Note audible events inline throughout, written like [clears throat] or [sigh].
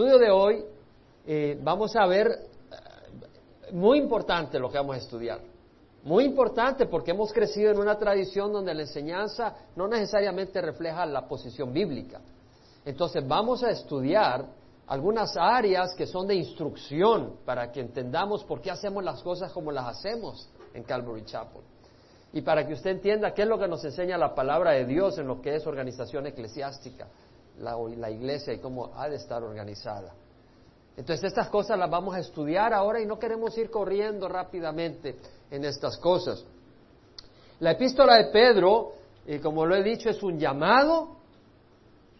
estudio de hoy eh, vamos a ver eh, muy importante lo que vamos a estudiar. Muy importante porque hemos crecido en una tradición donde la enseñanza no necesariamente refleja la posición bíblica. Entonces vamos a estudiar algunas áreas que son de instrucción para que entendamos por qué hacemos las cosas como las hacemos en Calvary Chapel. Y para que usted entienda qué es lo que nos enseña la palabra de Dios en lo que es organización eclesiástica, la, la iglesia y cómo ha de estar organizada. Entonces estas cosas las vamos a estudiar ahora y no queremos ir corriendo rápidamente en estas cosas. La epístola de Pedro, y como lo he dicho, es un llamado,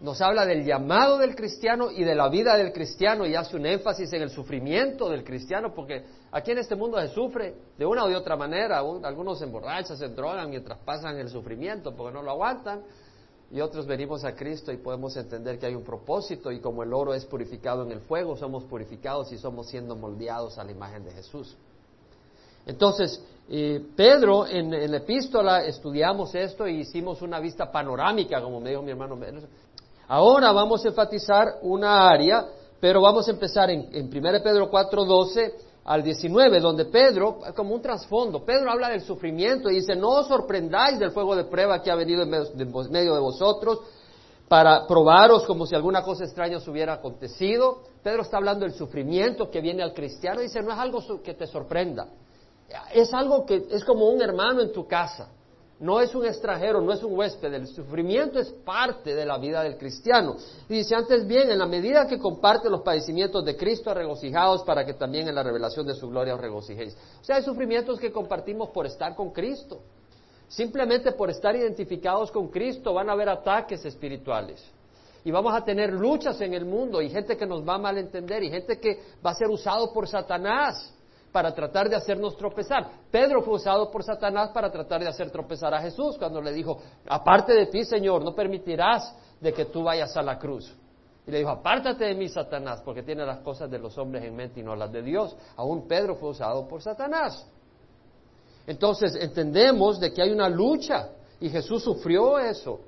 nos habla del llamado del cristiano y de la vida del cristiano y hace un énfasis en el sufrimiento del cristiano, porque aquí en este mundo se sufre de una o de otra manera, algunos se emborrachan, se drogan mientras pasan el sufrimiento porque no lo aguantan, y otros venimos a Cristo y podemos entender que hay un propósito y como el oro es purificado en el fuego, somos purificados y somos siendo moldeados a la imagen de Jesús. Entonces, Pedro, en, la epístola estudiamos esto y hicimos una vista panorámica, como me dijo mi hermano. Ahora vamos a enfatizar una área, pero vamos a empezar en, en 1 Pedro 4.12 al 19, donde Pedro, como un trasfondo, Pedro habla del sufrimiento y dice, no os sorprendáis del fuego de prueba que ha venido en medio de vosotros para probaros como si alguna cosa extraña os hubiera acontecido. Pedro está hablando del sufrimiento que viene al cristiano y dice, no es algo que te sorprenda, es algo que es como un hermano en tu casa. No es un extranjero, no es un huésped. El sufrimiento es parte de la vida del cristiano. Y dice antes bien, en la medida que comparte los padecimientos de Cristo, regocijados para que también en la revelación de su gloria os regocijéis. O sea, hay sufrimientos que compartimos por estar con Cristo. Simplemente por estar identificados con Cristo van a haber ataques espirituales. Y vamos a tener luchas en el mundo y gente que nos va a malentender y gente que va a ser usado por Satanás para tratar de hacernos tropezar. Pedro fue usado por Satanás para tratar de hacer tropezar a Jesús cuando le dijo, aparte de ti, Señor, no permitirás de que tú vayas a la cruz. Y le dijo, apártate de mí, Satanás, porque tiene las cosas de los hombres en mente y no las de Dios. Aún Pedro fue usado por Satanás. Entonces entendemos de que hay una lucha y Jesús sufrió eso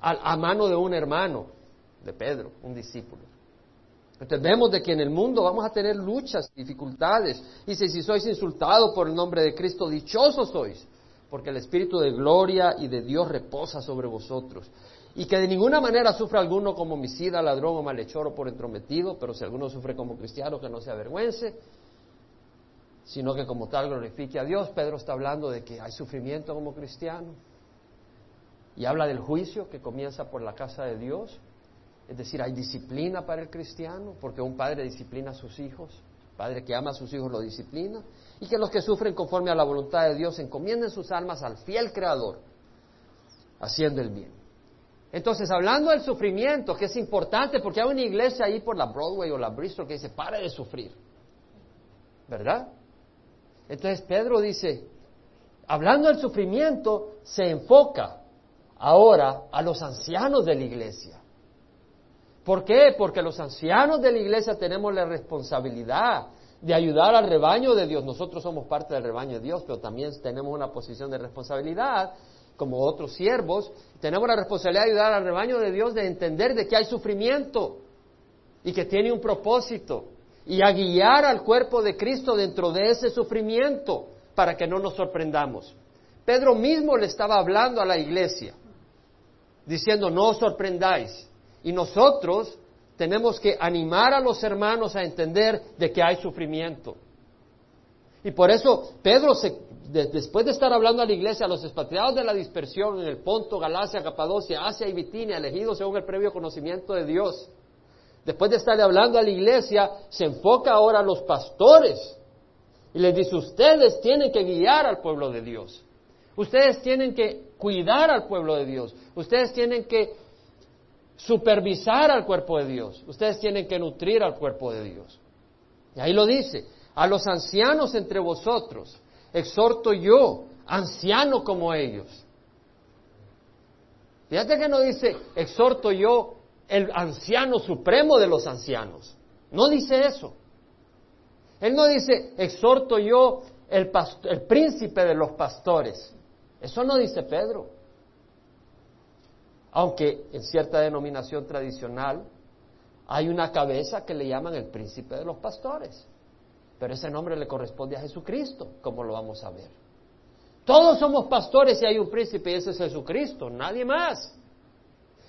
a mano de un hermano de Pedro, un discípulo. Entonces vemos de que en el mundo vamos a tener luchas, dificultades. Dice, si sois insultados por el nombre de Cristo, dichosos sois, porque el Espíritu de gloria y de Dios reposa sobre vosotros. Y que de ninguna manera sufra alguno como homicida, ladrón o malhechor o por entrometido, pero si alguno sufre como cristiano, que no se avergüence, sino que como tal glorifique a Dios. Pedro está hablando de que hay sufrimiento como cristiano. Y habla del juicio que comienza por la casa de Dios. Es decir, hay disciplina para el cristiano, porque un padre disciplina a sus hijos, padre que ama a sus hijos lo disciplina, y que los que sufren conforme a la voluntad de Dios encomienden sus almas al fiel Creador, haciendo el bien. Entonces, hablando del sufrimiento, que es importante, porque hay una iglesia ahí por la Broadway o la Bristol que dice, pare de sufrir, ¿verdad? Entonces Pedro dice, hablando del sufrimiento, se enfoca ahora a los ancianos de la iglesia. ¿Por qué? Porque los ancianos de la iglesia tenemos la responsabilidad de ayudar al rebaño de Dios. Nosotros somos parte del rebaño de Dios, pero también tenemos una posición de responsabilidad como otros siervos. Tenemos la responsabilidad de ayudar al rebaño de Dios de entender de que hay sufrimiento y que tiene un propósito y a guiar al cuerpo de Cristo dentro de ese sufrimiento para que no nos sorprendamos. Pedro mismo le estaba hablando a la iglesia, diciendo, no os sorprendáis, y nosotros tenemos que animar a los hermanos a entender de que hay sufrimiento. Y por eso Pedro, después de estar hablando a la iglesia, a los expatriados de la dispersión en el Ponto, Galacia, Capadocia, Asia y Bitinia, elegidos según el previo conocimiento de Dios, después de estar hablando a la iglesia, se enfoca ahora a los pastores y les dice, ustedes tienen que guiar al pueblo de Dios. Ustedes tienen que cuidar al pueblo de Dios. Ustedes tienen que supervisar al cuerpo de Dios. Ustedes tienen que nutrir al cuerpo de Dios. Y ahí lo dice, a los ancianos entre vosotros, exhorto yo, anciano como ellos. Fíjate que no dice, exhorto yo, el anciano supremo de los ancianos. No dice eso. Él no dice, exhorto yo, el, el príncipe de los pastores. Eso no dice Pedro aunque en cierta denominación tradicional hay una cabeza que le llaman el príncipe de los pastores. Pero ese nombre le corresponde a Jesucristo, como lo vamos a ver. Todos somos pastores y hay un príncipe y ese es Jesucristo, nadie más.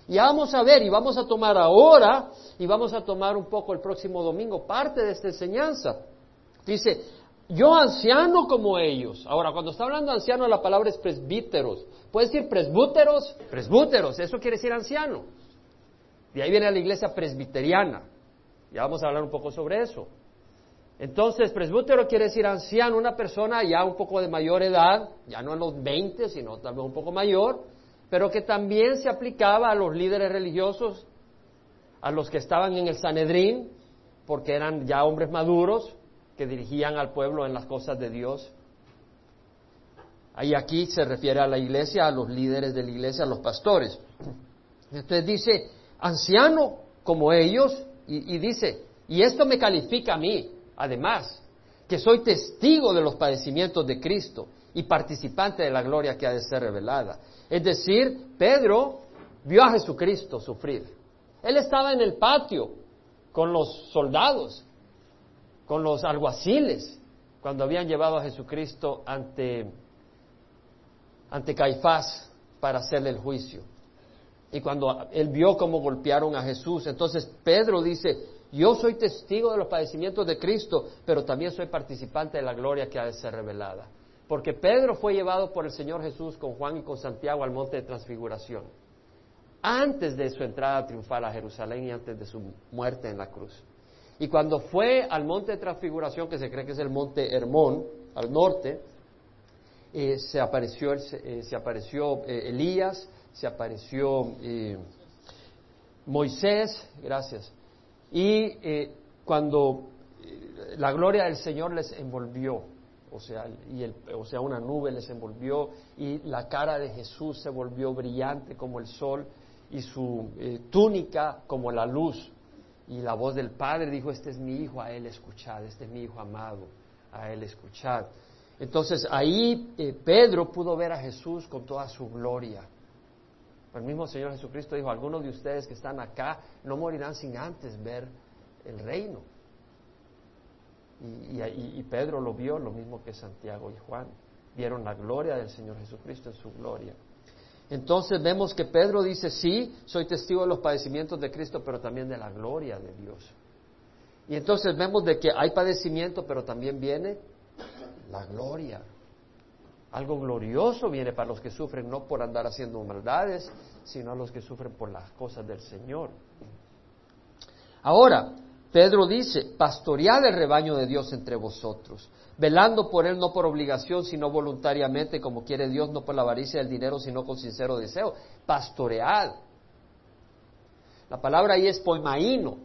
Y vamos a ver y vamos a tomar ahora y vamos a tomar un poco el próximo domingo parte de esta enseñanza. Dice, yo anciano como ellos. Ahora, cuando está hablando anciano, la palabra es presbíteros. Puede decir presbúteros, presbúteros, eso quiere decir anciano. De ahí viene la iglesia presbiteriana. Ya vamos a hablar un poco sobre eso. Entonces, presbútero quiere decir anciano, una persona ya un poco de mayor edad, ya no en los 20, sino tal vez un poco mayor, pero que también se aplicaba a los líderes religiosos, a los que estaban en el Sanedrín, porque eran ya hombres maduros que dirigían al pueblo en las cosas de Dios. Ahí aquí se refiere a la iglesia, a los líderes de la iglesia, a los pastores. Entonces dice, anciano como ellos, y, y dice, y esto me califica a mí, además, que soy testigo de los padecimientos de Cristo y participante de la gloria que ha de ser revelada. Es decir, Pedro vio a Jesucristo sufrir. Él estaba en el patio con los soldados, con los alguaciles, cuando habían llevado a Jesucristo ante, ante Caifás para hacerle el juicio. Y cuando él vio cómo golpearon a Jesús, entonces Pedro dice, yo soy testigo de los padecimientos de Cristo, pero también soy participante de la gloria que ha de ser revelada. Porque Pedro fue llevado por el Señor Jesús con Juan y con Santiago al monte de transfiguración, antes de su entrada triunfal a Jerusalén y antes de su muerte en la cruz. Y cuando fue al monte de transfiguración, que se cree que es el monte Hermón, al norte, eh, se apareció, eh, se apareció eh, Elías, se apareció Moisés, gracias, y cuando la gloria del Señor les envolvió, o sea, y el, o sea, una nube les envolvió y la cara de Jesús se volvió brillante como el sol y su túnica como la luz. Y la voz del Padre dijo, este es mi hijo, a él escuchad, este es mi hijo amado, a él escuchad. Entonces ahí eh, Pedro pudo ver a Jesús con toda su gloria. El mismo Señor Jesucristo dijo, algunos de ustedes que están acá no morirán sin antes ver el reino. Y, y, Pedro lo vio, lo mismo que Santiago y Juan. Vieron la gloria del Señor Jesucristo en su gloria. Entonces vemos que Pedro dice, sí, soy testigo de los padecimientos de Cristo, pero también de la gloria de Dios. Y entonces vemos de que hay padecimiento, pero también viene la gloria. Algo glorioso viene para los que sufren no por andar haciendo maldades, sino a los que sufren por las cosas del Señor. Ahora, Pedro dice, pastoread el rebaño de Dios entre vosotros, velando por él no por obligación, sino voluntariamente, como quiere Dios, no por la avaricia del dinero, sino con sincero deseo. Pastoread. La palabra ahí es poimaíno.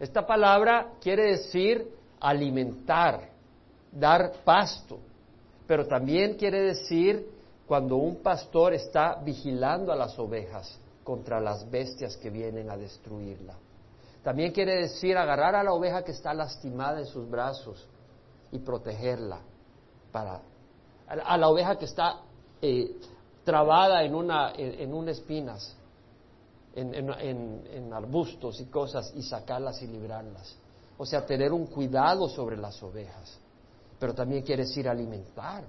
Esta palabra quiere decir alimentar, dar pasto, pero también quiere decir cuando un pastor está vigilando a las ovejas contra las bestias que vienen a destruirla. También quiere decir agarrar a la oveja que está lastimada en sus brazos y protegerla para a la oveja que está eh, trabada en una en, espinas, en, en, arbustos y cosas y sacarlas y librarlas. O sea, tener un cuidado sobre las ovejas. Pero también quiere decir alimentar,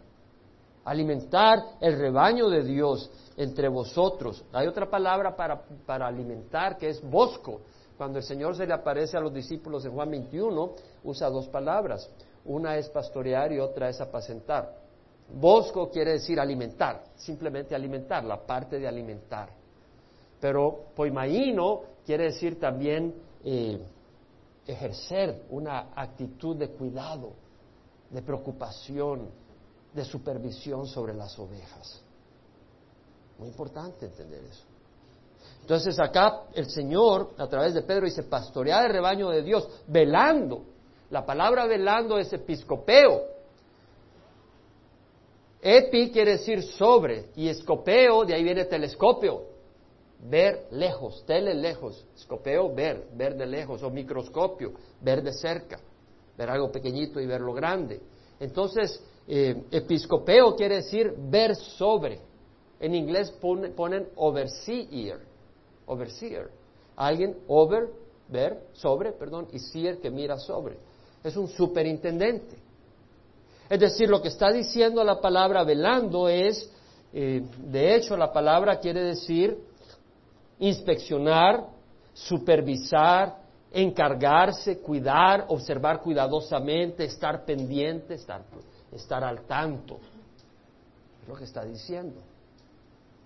alimentar el rebaño de Dios entre vosotros. Hay otra palabra para, para alimentar que es bosco. Cuando el Señor se le aparece a los discípulos en Juan 21, usa dos palabras. Una es pastorear y otra es apacentar. Bosco quiere decir alimentar, simplemente alimentar, la parte de alimentar. Pero poimaíno quiere decir también eh, ejercer una actitud de cuidado, de preocupación, de supervisión sobre las ovejas. Muy importante entender eso. Entonces acá el Señor, a través de Pedro, dice, pastorear el rebaño de Dios, velando. La palabra velando es episcopeo. Epi quiere decir sobre y escopeo, de ahí viene telescopio. Ver lejos, tele lejos, escopeo, ver, ver de lejos, o microscopio, ver de cerca, ver algo pequeñito y ver lo grande. Entonces, eh, episcopeo quiere decir ver sobre. En inglés ponen overseer overseer. Alguien over ver sobre, perdón, y Sier que mira sobre. Es un superintendente. Es decir, lo que está diciendo la palabra velando es, eh, de hecho, la palabra quiere decir inspeccionar, supervisar, encargarse, cuidar, observar cuidadosamente, estar pendiente, estar, estar al tanto. Es lo que está diciendo.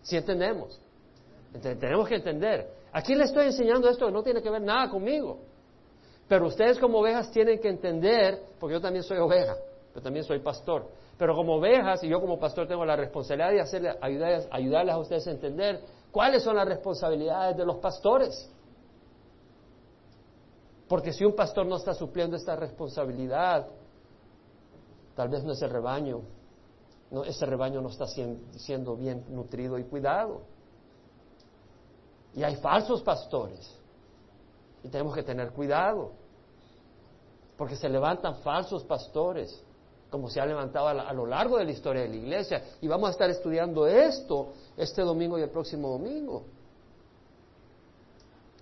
Si entendemos? Tenemos que entender. Aquí le estoy enseñando esto no tiene que ver nada conmigo. Pero ustedes como ovejas tienen que entender, porque yo también soy oveja, pero también soy pastor. Pero como ovejas, y yo como pastor tengo la responsabilidad de hacerle, ayudarles a ustedes a entender cuáles son las responsabilidades de los pastores. Porque si un pastor no está supliendo esta responsabilidad, tal vez no es el rebaño, no, ese rebaño no está siendo bien nutrido y cuidado. Y hay falsos pastores. Y tenemos que tener cuidado. Porque se levantan falsos pastores, como se ha levantado a, lo largo de la historia de la iglesia. Y vamos a estar estudiando esto este domingo y el próximo domingo.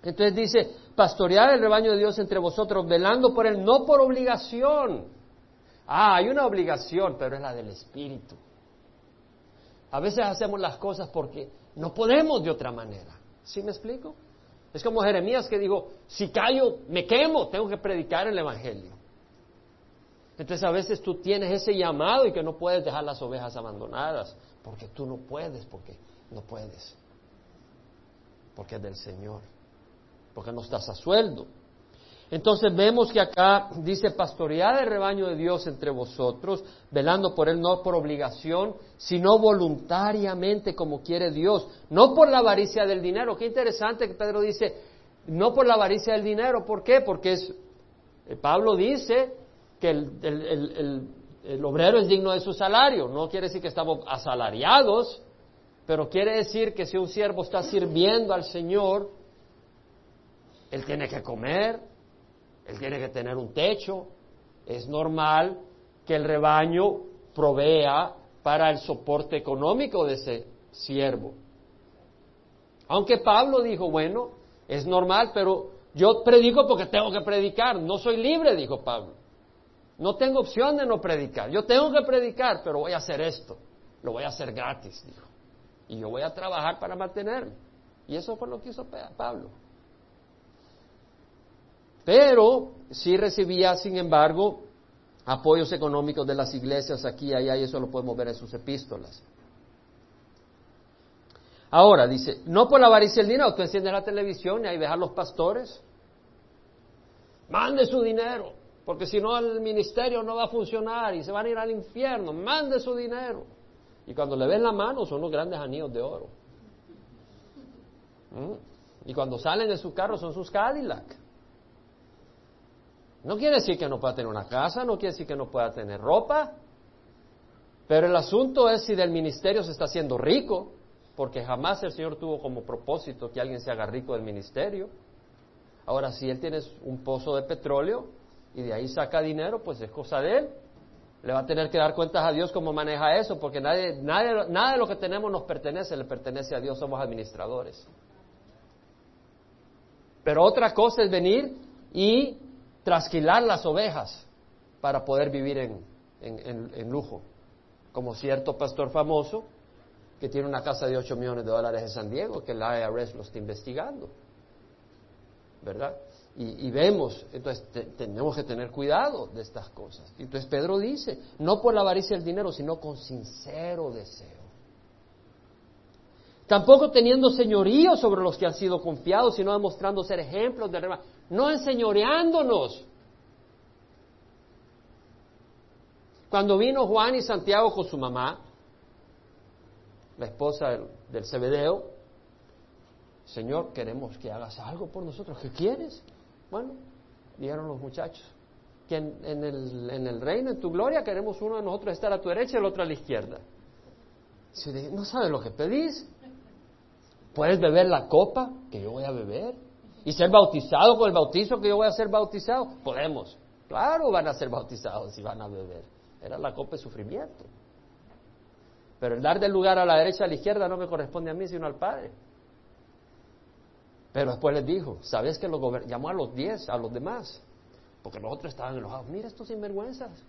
Entonces dice, pastorear el rebaño de Dios entre vosotros, velando por él, no por obligación. Ah, hay una obligación, pero es la del Espíritu. A veces hacemos las cosas porque no podemos de otra manera. ¿Sí me explico? Es como Jeremías que dijo, si callo, me quemo, tengo que predicar el Evangelio. Entonces a veces tú tienes ese llamado y que no puedes dejar las ovejas abandonadas, porque tú no puedes, porque no puedes, porque es del Señor, porque no estás a sueldo. Entonces vemos que acá dice pastorear el rebaño de Dios entre vosotros, velando por él no por obligación, sino voluntariamente como quiere Dios, no por la avaricia del dinero. Qué interesante que Pedro dice, no por la avaricia del dinero, ¿por qué? Porque es, eh, Pablo dice que el, el obrero es digno de su salario, no quiere decir que estamos asalariados, pero quiere decir que si un siervo está sirviendo al Señor, él tiene que comer, él tiene que tener un techo. Es normal que el rebaño provea para el soporte económico de ese siervo. Aunque Pablo dijo, bueno, es normal, pero yo predico porque tengo que predicar, no soy libre, dijo Pablo. No tengo opción de no predicar, yo tengo que predicar, pero voy a hacer esto, lo voy a hacer gratis, dijo. Y yo voy a trabajar para mantenerme. Y eso fue lo que hizo Pablo. Pero sí recibía, sin embargo, apoyos económicos de las iglesias aquí y allá, y eso lo podemos ver en sus epístolas. Ahora, dice, no por la avaricia del dinero, tú enciendes la televisión y ahí ves a los pastores, mande su dinero, porque si no el ministerio no va a funcionar y se van a ir al infierno, mande su dinero. Y cuando le ven la mano son unos grandes anillos de oro. ¿Mm? Y cuando salen de su carro son sus Cadillac. No quiere decir que no pueda tener una casa, no quiere decir que no pueda tener ropa, pero el asunto es si del ministerio se está haciendo rico, porque jamás el Señor tuvo como propósito que alguien se haga rico del ministerio. Ahora, si él tiene un pozo de petróleo y de ahí saca dinero, pues es cosa de él. Le va a tener que dar cuentas a Dios cómo maneja eso, porque nadie, nada de lo que tenemos nos pertenece, le pertenece a Dios, somos administradores. Pero otra cosa es venir y trasquilar las ovejas para poder vivir en, lujo. Como cierto pastor famoso que tiene una casa de 8 millones de dólares en San Diego, que la IRS lo está investigando. ¿Verdad? Y, vemos, entonces tenemos que tener cuidado de estas cosas. Entonces Pedro dice, no por la avaricia del dinero, sino con sincero deseo. Tampoco teniendo señorío sobre los que han sido confiados, sino demostrando ser ejemplos de no enseñoreándonos. Cuando vino Juan y Santiago con su mamá, la esposa del, Cebedeo, Señor, queremos que hagas algo por nosotros. ¿Qué quieres? Bueno, dijeron los muchachos, que en, el, en, el, reino, en tu gloria, queremos uno de nosotros estar a tu derecha y el otro a la izquierda. no sabes lo que pedís. ¿Puedes beber la copa que yo voy a beber? ¿Y ser bautizado con el bautizo que yo voy a ser bautizado? Podemos. Claro, van a ser bautizados y van a beber. Era la copa de sufrimiento. Pero el dar del lugar a la derecha a la izquierda no me corresponde a mí, sino al Padre. Pero después les dijo, ¿sabes que lo llamó a los diez, a los demás? Porque los otros estaban enojados. Mira estos sinvergüenzas.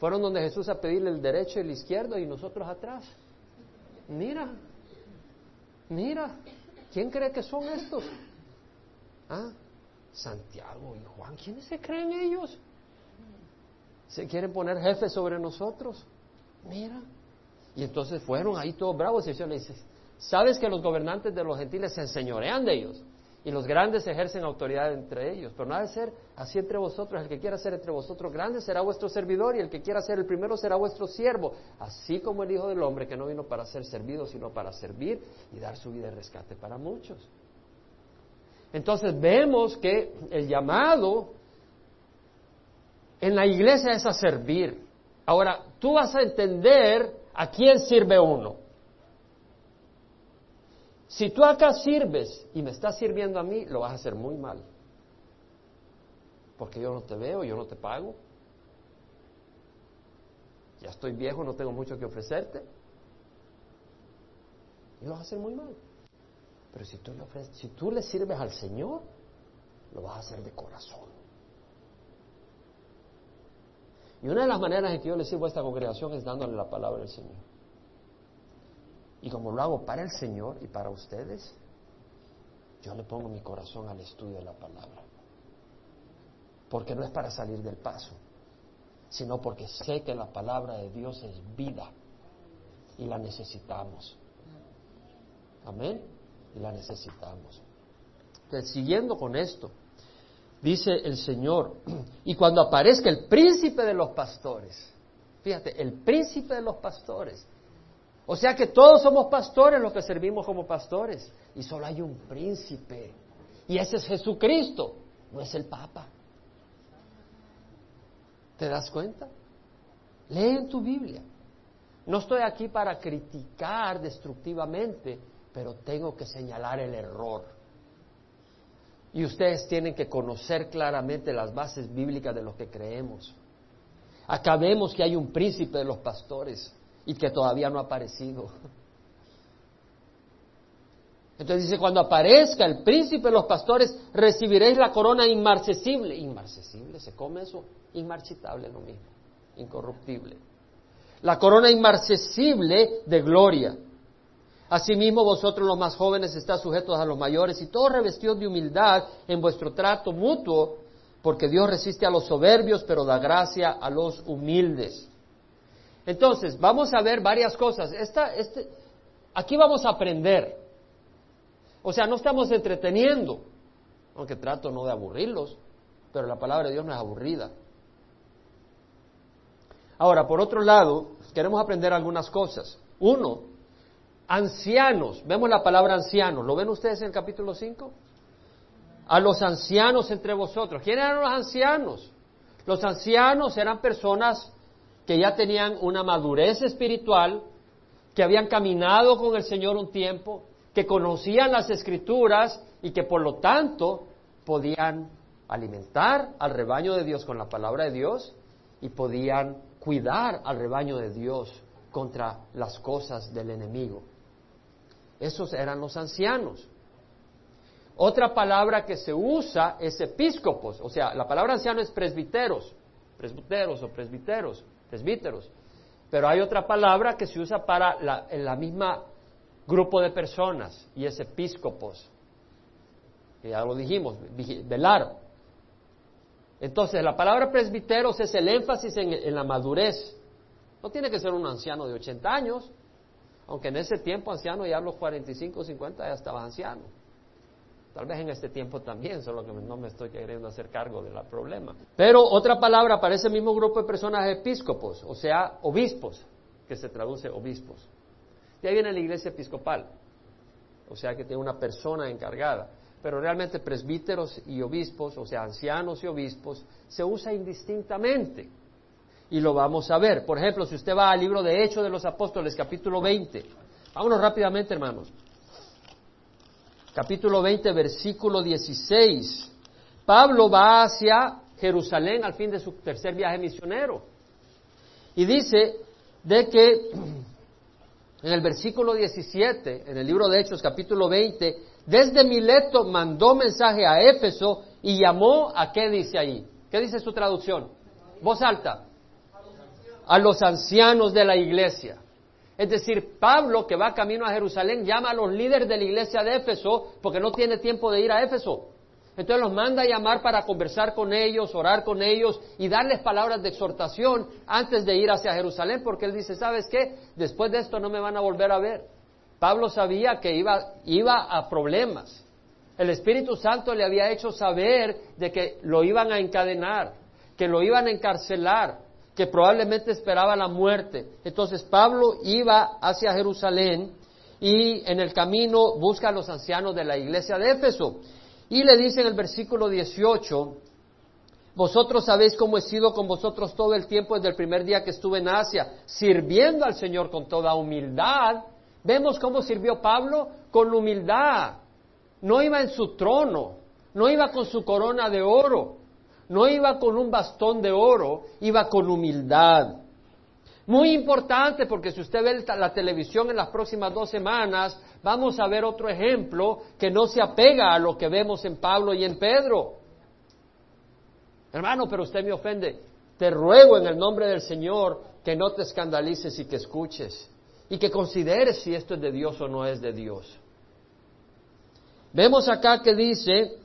Fueron donde Jesús a pedirle el derecho y el izquierdo y nosotros atrás. Mira, mira, ¿quién cree que son estos? ¿Ah? Santiago y Juan, ¿quiénes se creen ellos? ¿Se quieren poner jefes sobre nosotros? Mira. Y entonces fueron ahí todos bravos y le dice, ¿sabes que los gobernantes de los gentiles se enseñorean de ellos? Y los grandes ejercen autoridad entre ellos. Pero no ha de ser así entre vosotros. El que quiera ser entre vosotros grande será vuestro servidor y el que quiera ser el primero será vuestro siervo. Así como el Hijo del Hombre que no vino para ser servido, sino para servir y dar su vida de rescate para muchos. Entonces vemos que el llamado en la iglesia es a servir. Ahora, tú vas a entender a quién sirve uno. Si tú acá sirves y me estás sirviendo a mí, lo vas a hacer muy mal. Porque yo no te veo, yo no te pago. Ya estoy viejo, no tengo mucho que ofrecerte. Y lo vas a hacer muy mal. Pero si tú le ofreces, si tú le sirves al Señor, lo vas a hacer de corazón. Y una de las maneras en que yo le sirvo a esta congregación es dándole la palabra del Señor. Y como lo hago para el Señor y para ustedes, yo le pongo mi corazón al estudio de la palabra. Porque no es para salir del paso, sino porque sé que la palabra de Dios es vida y la necesitamos. Amén. La necesitamos. Entonces, siguiendo con esto, dice el Señor, y cuando aparezca el príncipe de los pastores, fíjate, el príncipe de los pastores, o sea que todos somos pastores los que servimos como pastores. Y solo hay un príncipe. Y ese es Jesucristo, no es el Papa. ¿Te das cuenta? Lee en tu Biblia. No estoy aquí para criticar destructivamente, pero tengo que señalar el error. Y ustedes tienen que conocer claramente las bases bíblicas de lo que creemos. Acá vemos que hay un príncipe de los pastores y que todavía no ha aparecido. Entonces dice, cuando aparezca el príncipe de los pastores, recibiréis la corona inmarcesible. Inmarcesible, ¿se come eso? Inmarchitable lo mismo, incorruptible. La corona inmarcesible de gloria. Asimismo, vosotros los más jóvenes estáis sujetos a los mayores y todos revestidos de humildad en vuestro trato mutuo, porque Dios resiste a los soberbios, pero da gracia a los humildes. Entonces, vamos a ver varias cosas. Esta, este, aquí vamos a aprender. O sea, no estamos entreteniendo, aunque trato no de aburrirlos, pero la palabra de Dios no es aburrida. Ahora, por otro lado, queremos aprender algunas cosas. Uno, ancianos. Vemos la palabra ancianos. ¿Lo ven ustedes en el capítulo 5? A los ancianos entre vosotros. ¿Quiénes eran los ancianos? Los ancianos eran personas que ya tenían una madurez espiritual, que habían caminado con el Señor un tiempo, que conocían las escrituras y que por lo tanto podían alimentar al rebaño de Dios con la palabra de Dios y podían cuidar al rebaño de Dios contra las cosas del enemigo. Esos eran los ancianos. Otra palabra que se usa es episcopos, o sea, la palabra anciano es presbiteros, presbiteros o presbiteros presbíteros. Pero hay otra palabra que se usa para la, la misma grupo de personas y es episcopos. Que ya lo dijimos, velar. Entonces, la palabra presbiteros es el énfasis en, en, la madurez. No tiene que ser un anciano de 80 años, aunque en ese tiempo anciano ya a los 45 o 50 ya estaba anciano. Tal vez en este tiempo también, solo que no me estoy queriendo hacer cargo del problema. Pero otra palabra para ese mismo grupo de personas episcopos, o sea, obispos, que se traduce obispos. De ahí viene la iglesia episcopal, o sea que tiene una persona encargada. Pero realmente presbíteros y obispos, o sea, ancianos y obispos, se usa indistintamente. Y lo vamos a ver. Por ejemplo, si usted va al libro de Hechos de los Apóstoles, capítulo 20. Vámonos rápidamente, hermanos capítulo 20, versículo 16. Pablo va hacia Jerusalén al fin de su tercer viaje misionero. Y dice de que en el versículo 17, en el libro de Hechos capítulo 20, desde Mileto mandó mensaje a Éfeso y llamó a qué dice ahí. ¿Qué dice su traducción? Voz alta. A los ancianos de la iglesia. Es decir, Pablo, que va camino a Jerusalén, llama a los líderes de la iglesia de Éfeso porque no tiene tiempo de ir a Éfeso. Entonces los manda a llamar para conversar con ellos, orar con ellos y darles palabras de exhortación antes de ir hacia Jerusalén, porque él dice, ¿sabes qué? Después de esto no me van a volver a ver. Pablo sabía que iba, iba a problemas. El Espíritu Santo le había hecho saber de que lo iban a encadenar, que lo iban a encarcelar, que probablemente esperaba la muerte. Entonces Pablo iba hacia Jerusalén y en el camino busca a los ancianos de la iglesia de Éfeso. Y le dice en el versículo 18, vosotros sabéis cómo he sido con vosotros todo el tiempo desde el primer día que estuve en Asia, sirviendo al Señor con toda humildad. Vemos cómo sirvió Pablo con humildad. No iba en su trono, no iba con su corona de oro, no iba con un bastón de oro, iba con humildad. Muy importante porque si usted ve la televisión en las próximas dos semanas, vamos a ver otro ejemplo que no se apega a lo que vemos en Pablo y en Pedro. Hermano, pero usted me ofende. Te ruego en el nombre del Señor que no te escandalices y que escuches y que consideres si esto es de Dios o no es de Dios. Vemos acá que dice,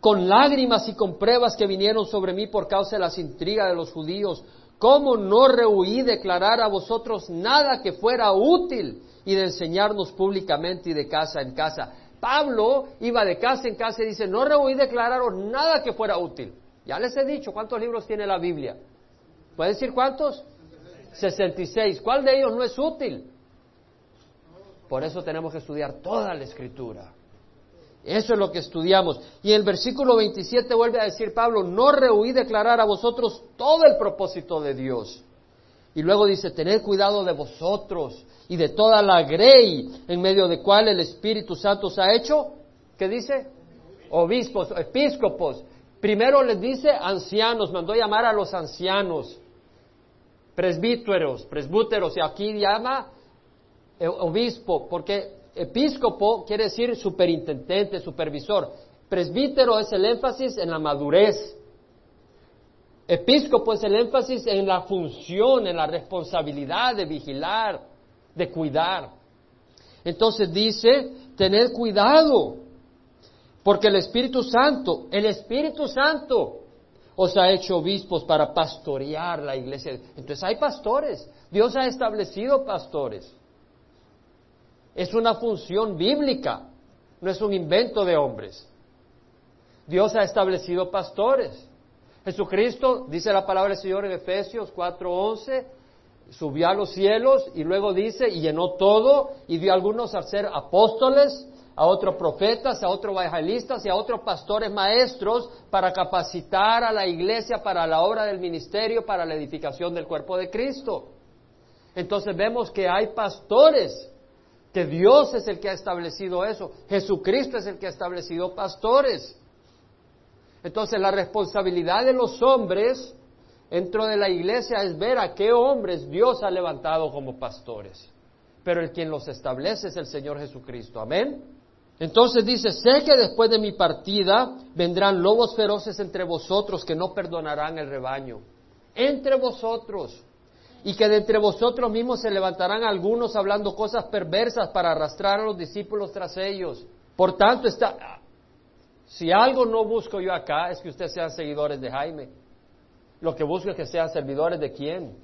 con lágrimas y con pruebas que vinieron sobre mí por causa de las intrigas de los judíos, ¿Cómo no rehuí declarar a vosotros nada que fuera útil y de enseñarnos públicamente y de casa en casa? Pablo iba de casa en casa y dice, no rehuí declararos nada que fuera útil. Ya les he dicho cuántos libros tiene la Biblia. ¿Puede decir cuántos? 66. ¿Cuál de ellos no es útil? Por eso tenemos que estudiar toda la escritura. Eso es lo que estudiamos. Y en el versículo 27 vuelve a decir Pablo, no rehuí declarar a vosotros todo el propósito de Dios. Y luego dice, tened cuidado de vosotros y de toda la grey en medio de cual el Espíritu Santo os ha hecho. ¿Qué dice? Obispos, episcopos. Primero les dice ancianos, mandó llamar a los ancianos, presbíteros, presbúteros, y aquí llama eh, obispo, porque Episcopo quiere decir superintendente, supervisor. Presbítero es el énfasis en la madurez. Episcopo es el énfasis en la función, en la responsabilidad de vigilar, de cuidar. Entonces dice, tened cuidado, porque el Espíritu Santo, el Espíritu Santo os ha hecho obispos para pastorear la iglesia. Entonces hay pastores, Dios ha establecido pastores. Es una función bíblica, no es un invento de hombres. Dios ha establecido pastores. Jesucristo, dice la palabra del Señor en Efesios 4:11, subió a los cielos y luego dice, y llenó todo, y dio a algunos a ser apóstoles, a otros profetas, a otros evangelistas y a otros pastores maestros para capacitar a la iglesia para la obra del ministerio, para la edificación del cuerpo de Cristo. Entonces vemos que hay pastores que Dios es el que ha establecido eso, Jesucristo es el que ha establecido pastores. Entonces la responsabilidad de los hombres dentro de la iglesia es ver a qué hombres Dios ha levantado como pastores. Pero el quien los establece es el Señor Jesucristo. Amén. Entonces dice, sé que después de mi partida vendrán lobos feroces entre vosotros que no perdonarán el rebaño. Entre vosotros y que de entre vosotros mismos se levantarán algunos hablando cosas perversas para arrastrar a los discípulos tras ellos. Por tanto, está, si algo no busco yo acá es que ustedes sean seguidores de Jaime. Lo que busco es que sean servidores de quién?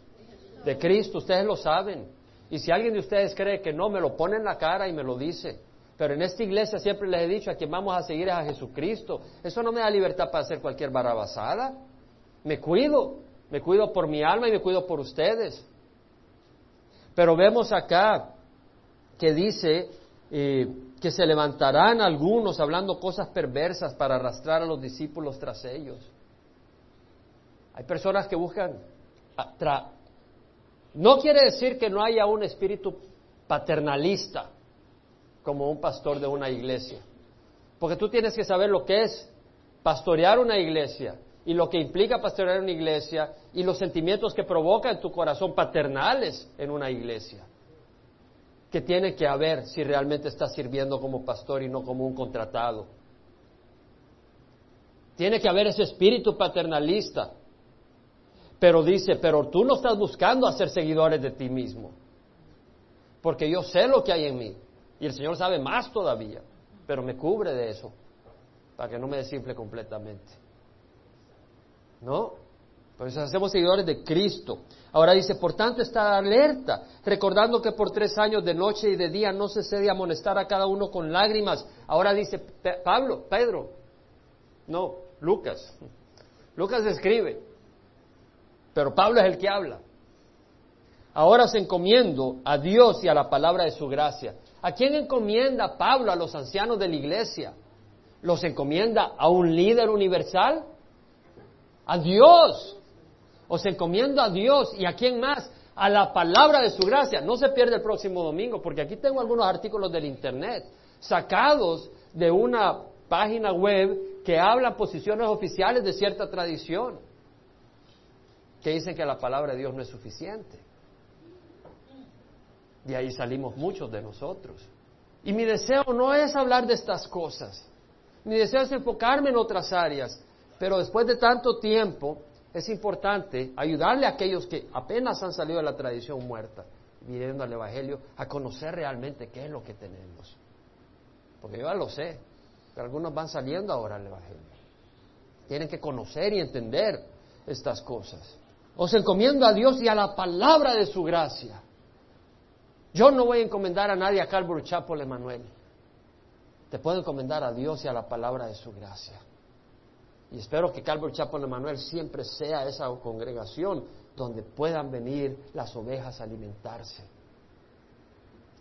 De Cristo, ustedes lo saben. Y si alguien de ustedes cree que no, me lo pone en la cara y me lo dice. Pero en esta iglesia siempre les he dicho a quien vamos a seguir es a Jesucristo. Eso no me da libertad para hacer cualquier barrabasada. Me cuido. Me cuido por mi alma y me cuido por ustedes. Pero vemos acá que dice eh, que se levantarán algunos hablando cosas perversas para arrastrar a los discípulos tras ellos. Hay personas que buscan... no quiere decir que no haya un espíritu paternalista como un pastor de una iglesia. Porque tú tienes que saber lo que es pastorear una iglesia y lo que implica pastorear una iglesia y los sentimientos que provoca en tu corazón paternales en una iglesia. que tiene que haber si realmente está sirviendo como pastor y no como un contratado. Tiene que haber ese espíritu paternalista. Pero dice, pero tú no estás buscando hacer seguidores de ti mismo. Porque yo sé lo que hay en mí. Y el Señor sabe más todavía. Pero me cubre de eso. Para que no me desimple completamente. ¿No? Pues hacemos seguidores de Cristo. Ahora dice, por tanto, está alerta, recordando que por tres años de noche y de día no se cede a amonestar a cada uno con lágrimas. Ahora dice Pablo, Pedro, no, Lucas. Lucas escribe, pero Pablo es el que habla. Ahora se encomiendo a Dios y a la palabra de su gracia. ¿A quién encomienda Pablo a los ancianos de la iglesia? ¿Los encomienda a un líder universal? A Dios. Os encomiendo a Dios y a quién más? A la palabra de su gracia. No se pierde el próximo domingo, porque aquí tengo algunos artículos del Internet sacados de una página web que habla posiciones oficiales de cierta tradición, que dicen que la palabra de Dios no es suficiente. De ahí salimos muchos de nosotros. Y mi deseo no es hablar de estas cosas. Mi deseo es enfocarme en otras áreas. Pero después de tanto tiempo, es importante ayudarle a aquellos que apenas han salido de la tradición muerta, viniendo al Evangelio, a conocer realmente qué es lo que tenemos. Porque yo ya lo sé, pero algunos van saliendo ahora al Evangelio. Tienen que conocer y entender estas cosas. Os encomiendo a Dios y a la palabra de su gracia. Yo no voy a encomendar a nadie a Calvary Chapel Emanuel. Te puedo encomendar a Dios y a la palabra de su gracia. Y espero que Calvary Chapel Emanuel siempre sea esa congregación donde puedan venir las ovejas a alimentarse.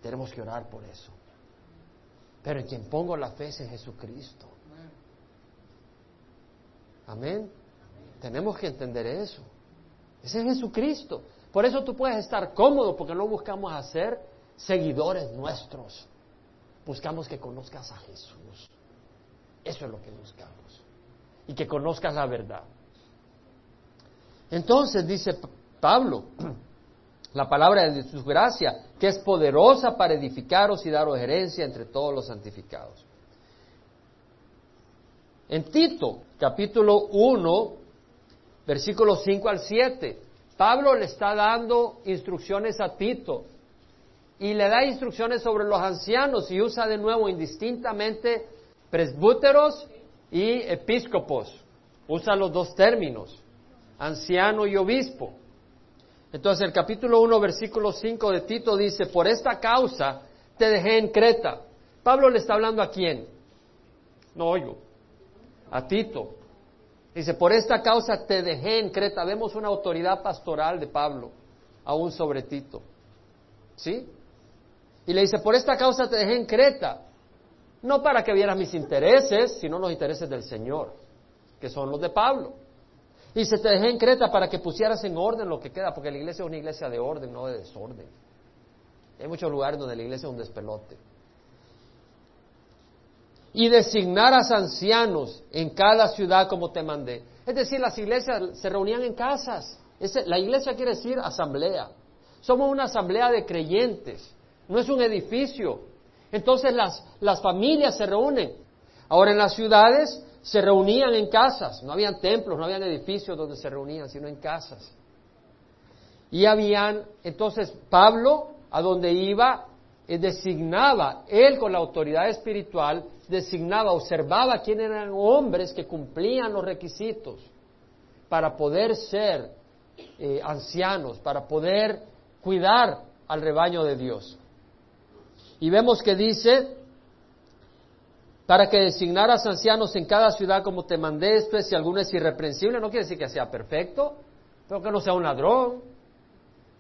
Tenemos que orar por eso. Pero en quien pongo la fe es en Jesucristo. Amén. Tenemos que entender eso. Ese es Jesucristo. Por eso tú puedes estar cómodo porque no buscamos hacer seguidores nuestros. Buscamos que conozcas a Jesús. Eso es lo que buscamos. Y que conozcas la verdad. Entonces dice Pablo, [clears throat] la palabra de su gracia, que es poderosa para edificaros y daros herencia entre todos los santificados. En Tito, capítulo 1, versículos 5 al 7, Pablo le está dando instrucciones a Tito y le da instrucciones sobre los ancianos y usa de nuevo indistintamente presbúteros y episcopos. Usa los dos términos, anciano y obispo. Entonces el capítulo 1, versículo 5 de Tito dice, por esta causa te dejé en Creta. Pablo le está hablando a quién? No oigo. A Tito. Dice, por esta causa te dejé en Creta. Vemos una autoridad pastoral de Pablo, aún sobre Tito. ¿Sí? Y le dice, por esta causa te dejé en Creta. No para que vieras mis intereses, sino los intereses del Señor, que son los de Pablo. Y se te dejé en Creta para que pusieras en orden lo que queda, porque la iglesia es una iglesia de orden, no de desorden. Hay muchos lugares donde la iglesia es un despelote. Y designaras ancianos en cada ciudad como te mandé. Es decir, las iglesias se reunían en casas. la iglesia quiere decir asamblea. Somos una asamblea de creyentes, no es un edificio. Entonces las, familias se reúnen. Ahora en las ciudades se reunían en casas, no habían templos, no habían edificios donde se reunían, sino en casas. Y habían, entonces Pablo, a donde iba, eh, designaba, él con la autoridad espiritual, designaba, observaba quién eran hombres que cumplían los requisitos para poder ser eh, ancianos, para poder cuidar al rebaño de Dios. Y vemos que dice, para que designaras ancianos en cada ciudad como te mandé, si alguno es irreprensible, no quiere decir que sea perfecto, pero que no sea un ladrón,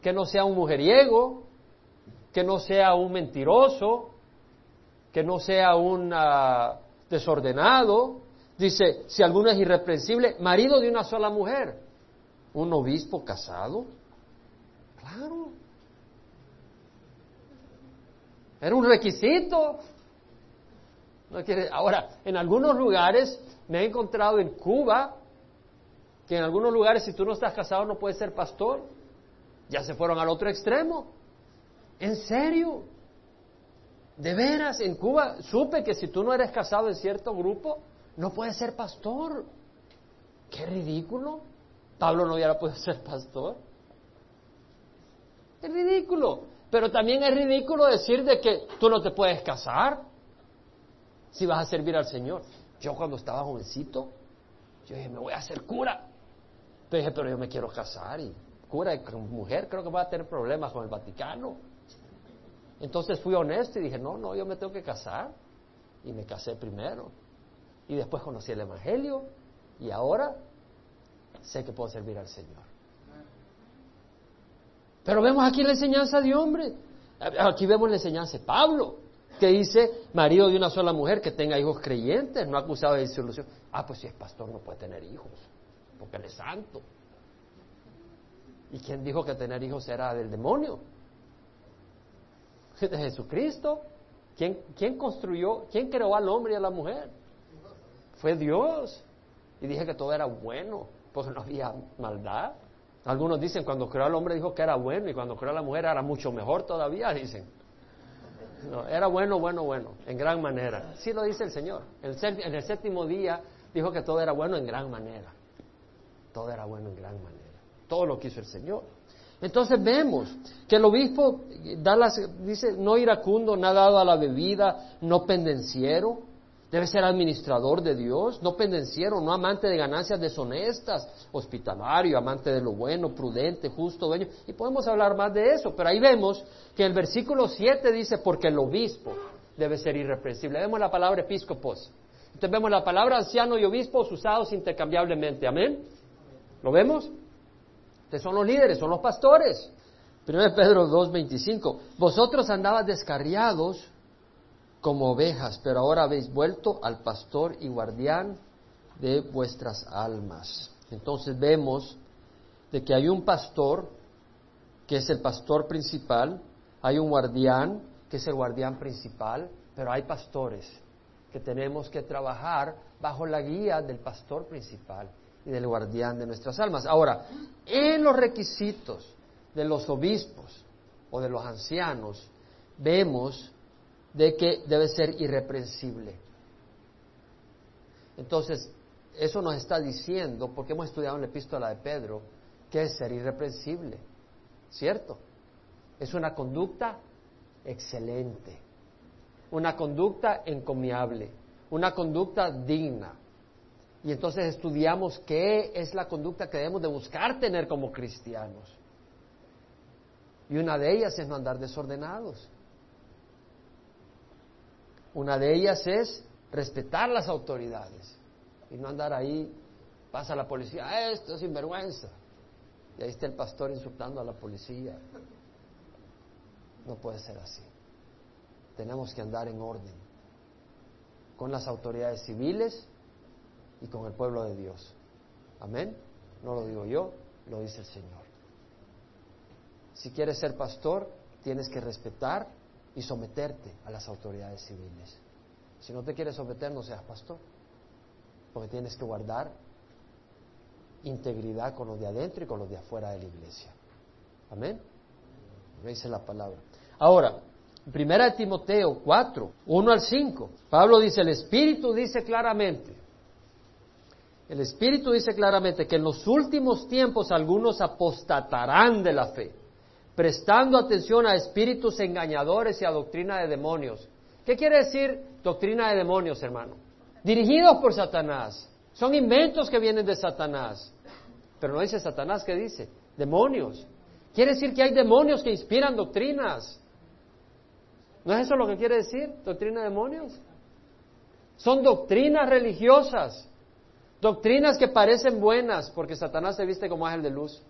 que no sea un mujeriego, que no sea un mentiroso, que no sea un ah, desordenado. Dice, si alguno es irreprensible, marido de una sola mujer, un obispo casado. Claro. Era un requisito ahora, en algunos lugares me he encontrado en Cuba que en algunos lugares si tú no estás casado no puedes ser pastor. Ya se fueron al otro extremo. ¿En serio? De veras, en Cuba supe que si tú no eres casado en cierto grupo, no puedes ser pastor. Qué ridículo. Pablo no hubiera podido [laughs] ser pastor. Es ridículo. Pero también es ridículo decir de que tú no te puedes casar si vas a servir al Señor. Yo cuando estaba jovencito, yo dije, me voy a hacer cura. Pero dije, pero yo me quiero casar y cura y mujer creo que va a tener problemas con el Vaticano. Entonces fui honesto y dije, no, no, yo me tengo que casar. Y me casé primero. Y después conocí el Evangelio y ahora sé que puedo servir al Señor. Pero vemos aquí la enseñanza de hombre. Aquí vemos la enseñanza de Pablo, que dice, marido de una sola mujer que tenga hijos creyentes, no acusado de disolución. Ah, pues si es pastor no puede tener hijos, porque él es santo. ¿Y quién dijo que tener hijos era del demonio? [laughs] De Jesucristo. ¿Quién, ¿Quién construyó, quién creó al hombre y a la mujer? Fue Dios. Y dije que todo era bueno, porque no había maldad. Algunos dicen cuando creó al hombre dijo que era bueno y cuando creó a la mujer era mucho mejor todavía, dicen. No, era bueno, bueno, bueno, en gran manera. Sí lo dice el Señor. En el séptimo día dijo que todo era bueno en gran manera. Todo era bueno en gran manera. Todo lo que hizo el Señor. Entonces vemos que el obispo da las, dice no iracundo, nada dado a la bebida, no pendenciero, Debe ser administrador de Dios, no pendenciero, no amante de ganancias deshonestas, hospitalario, amante de lo bueno, prudente, justo, dueño. Y podemos hablar más de eso, pero ahí vemos que el versículo 7 dice, porque el obispo debe ser irreprensible. Vemos la palabra episcopos. Entonces vemos la palabra anciano y obispos usados intercambiablemente. Amén. ¿Lo vemos? Ustedes son los líderes, son los pastores. 1 Pedro 2.25. Vosotros andabas descarriados como ovejas, pero ahora habéis vuelto al pastor y guardián de vuestras almas. Entonces vemos de que hay un pastor, que es el pastor principal, hay un guardián, que es el guardián principal, pero hay pastores que tenemos que trabajar bajo la guía del pastor principal y del guardián de nuestras almas. Ahora, en los requisitos de los obispos o de los ancianos, vemos de que debe ser irreprensible. Entonces, eso nos está diciendo, porque hemos estudiado en la epístola de Pedro, que es ser irreprensible, ¿cierto? Es una conducta excelente, una conducta encomiable, una conducta digna. Y entonces estudiamos qué es la conducta que debemos de buscar tener como cristianos. Y una de ellas es no andar desordenados. Una de ellas es respetar las autoridades y no andar ahí, pasa la policía, ah, esto es sinvergüenza. Y ahí está el pastor insultando a la policía. No puede ser así. Tenemos que andar en orden con las autoridades civiles y con el pueblo de Dios. Amén. No lo digo yo, lo dice el Señor. Si quieres ser pastor, tienes que respetar y someterte a las autoridades civiles. Si no te quieres someter, no seas pastor, porque tienes que guardar integridad con los de adentro y con los de afuera de la iglesia. Amén. Dice la palabra. Ahora, primera de Timoteo 4, 1 al 5, Pablo dice, el Espíritu dice claramente, el Espíritu dice claramente que en los últimos tiempos algunos apostatarán de la fe prestando atención a espíritus engañadores y a doctrina de demonios. ¿Qué quiere decir doctrina de demonios, hermano? Dirigidos por Satanás. Son inventos que vienen de Satanás. Pero no dice Satanás, ¿qué dice? Demonios. Quiere decir que hay demonios que inspiran doctrinas. ¿No es eso lo que quiere decir, doctrina de demonios? Son doctrinas religiosas, doctrinas que parecen buenas, porque Satanás se viste como ángel de luz.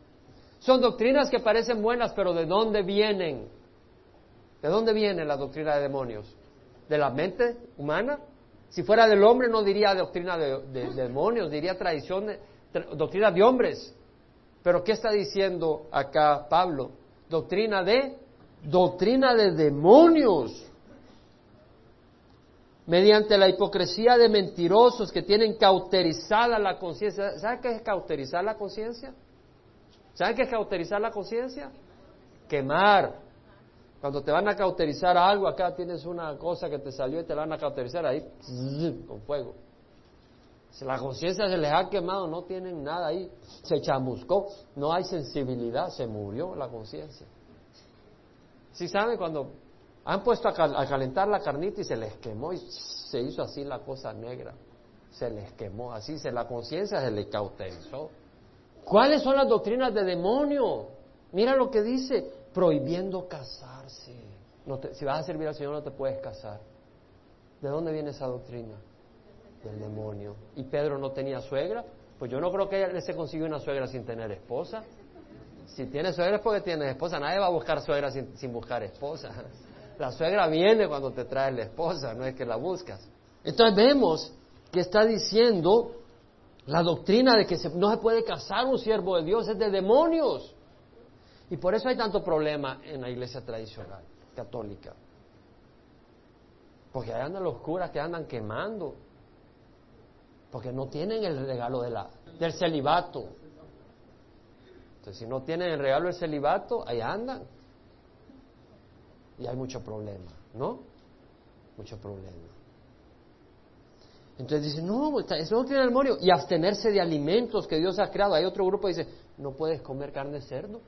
Son doctrinas que parecen buenas, pero ¿de dónde vienen? ¿De dónde viene la doctrina de demonios? ¿De la mente humana? Si fuera del hombre no diría doctrina de, demonios, diría tradición, doctrina de hombres. Pero ¿qué está diciendo acá Pablo? Doctrina de doctrina de demonios. Mediante la hipocresía de mentirosos que tienen cauterizada la conciencia. ¿Sabe qué es cauterizar la conciencia? ¿Saben qué es cauterizar la conciencia? Quemar, Cuando te van a cauterizar algo, acá tienes una cosa que te salió y te la van a cauterizar ahí con fuego. Si la conciencia se les ha quemado, no tienen nada ahí. Se chamuscó, no hay sensibilidad, se murió la conciencia. Si saben cuando han puesto a, calentar la carnita y se les quemó y se hizo así la cosa negra? Se les quemó, así se la conciencia se le cauterizó. ¿Cuáles son las doctrinas de demonio? Mira lo que dice, prohibiendo casarse. si vas a servir al Señor no te puedes casar. ¿De dónde viene esa doctrina? Del demonio. ¿Y Pedro no tenía suegra? Pues yo no creo que él se consiguió una suegra sin tener esposa. Si tiene suegra es porque tiene esposa. Nadie va a buscar suegra sin, sin buscar esposa. [laughs] La suegra viene cuando te trae la esposa, no es que la buscas. Entonces vemos que está diciendo la doctrina de que no se puede casar un siervo de Dios, es de demonios. Y por eso hay tanto problema en la iglesia tradicional, católica. Porque ahí andan los curas que andan quemando. Porque no tienen el regalo de la, del celibato. Entonces, si no tienen el regalo del celibato, ahí andan. Y hay mucho problema, ¿no? Mucho problema. Entonces dice, no, eso no tiene demonio. Y abstenerse de alimentos que Dios ha creado. Hay otro grupo que dice, no puedes comer carne de cerdo.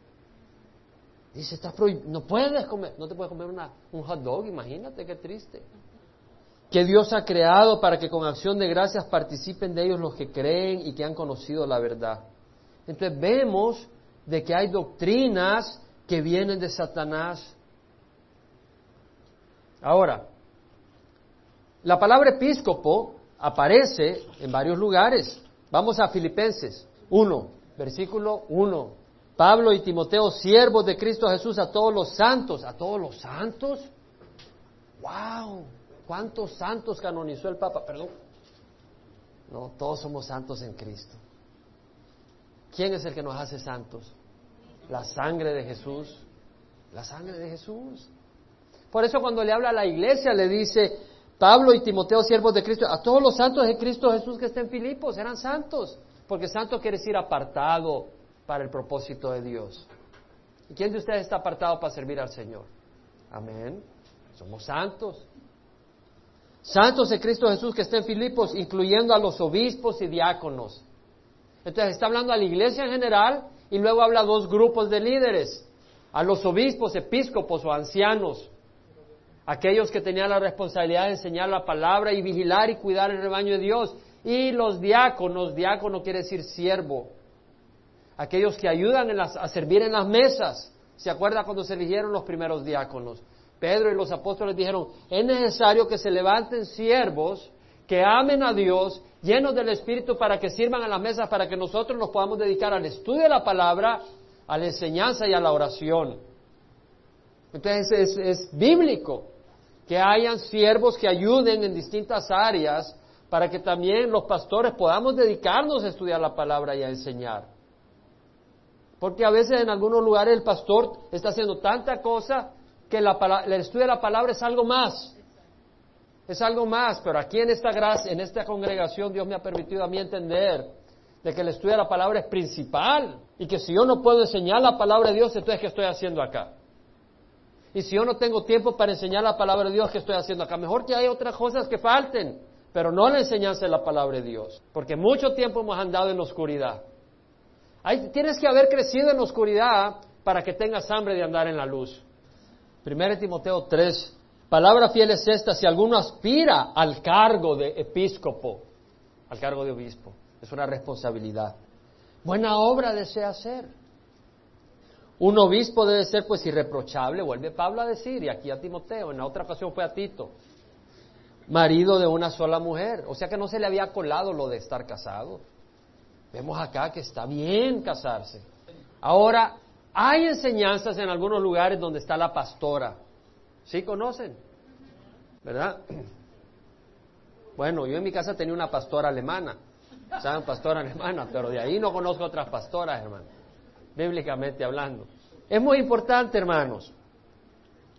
Dice, está prohibido, no puedes comer, no te puedes comer una, un hot dog, imagínate qué triste. Que Dios ha creado para que con acción de gracias participen de ellos los que creen y que han conocido la verdad. Entonces vemos de que hay doctrinas que vienen de Satanás Ahora, la palabra episcopo aparece en varios lugares. Vamos a Filipenses 1, versículo 1. Pablo y Timoteo, siervos de Cristo Jesús, a todos los santos, a todos los santos. ¡Wow! ¿Cuántos santos canonizó el Papa? Perdón. No, todos somos santos en Cristo. ¿Quién es el que nos hace santos? La sangre de Jesús. La sangre de Jesús. Por eso cuando le habla a la iglesia le dice, Pablo y Timoteo, siervos de Cristo, a todos los santos de Cristo Jesús que estén en Filipos, eran santos, porque santo quiere decir apartado para el propósito de Dios. ¿Y quién de ustedes está apartado para servir al Señor? Amén. Somos santos. Santos de Cristo Jesús que estén en Filipos, incluyendo a los obispos y diáconos. Entonces está hablando a la iglesia en general y luego habla a dos grupos de líderes, a los obispos, episcopos o ancianos aquellos que tenían la responsabilidad de enseñar la palabra y vigilar y cuidar el rebaño de Dios, y los diáconos, diácono quiere decir siervo, aquellos que ayudan a servir en las mesas. ¿Se acuerda cuando se eligieron los primeros diáconos? Pedro y los apóstoles dijeron, es necesario que se levanten siervos que amen a Dios, llenos del Espíritu, para que sirvan a las mesas, para que nosotros nos podamos dedicar al estudio de la palabra, a la enseñanza y a la oración. Entonces es bíblico que hayan siervos que ayuden en distintas áreas para que también los pastores podamos dedicarnos a estudiar la palabra y a enseñar. Porque a veces en algunos lugares el pastor está haciendo tanta cosa que la, el estudio de la palabra es algo más. Es algo más, pero aquí en esta gracia, en esta congregación, Dios me ha permitido a mí entender de que el estudio de la palabra es principal y que si yo no puedo enseñar la palabra de Dios, entonces ¿qué estoy haciendo acá? Y si yo no tengo tiempo para enseñar la palabra de Dios, ¿qué estoy haciendo acá? Mejor que hay otras cosas que falten, pero no la enseñanza de la palabra de Dios. Porque mucho tiempo hemos andado en la oscuridad. tienes que haber crecido en la oscuridad para que tengas hambre de andar en la luz. 1 Timoteo 3. Palabra fiel es esta, si alguno aspira al cargo de episcopo, al cargo de obispo, es una responsabilidad. Buena obra desea hacer. Un obispo debe ser pues irreprochable, vuelve Pablo a decir, y aquí a Timoteo, en la otra ocasión fue a Tito, marido de una sola mujer, o sea que no se le había colado lo de estar casado. Vemos acá que está bien casarse. Ahora, hay enseñanzas en algunos lugares donde está la pastora. ¿Sí conocen? ¿Verdad? Bueno, yo en mi casa tenía una pastora alemana, ¿saben? Pastora alemana, pero de ahí no conozco otras pastoras, hermano bíblicamente hablando. Es muy importante, hermanos.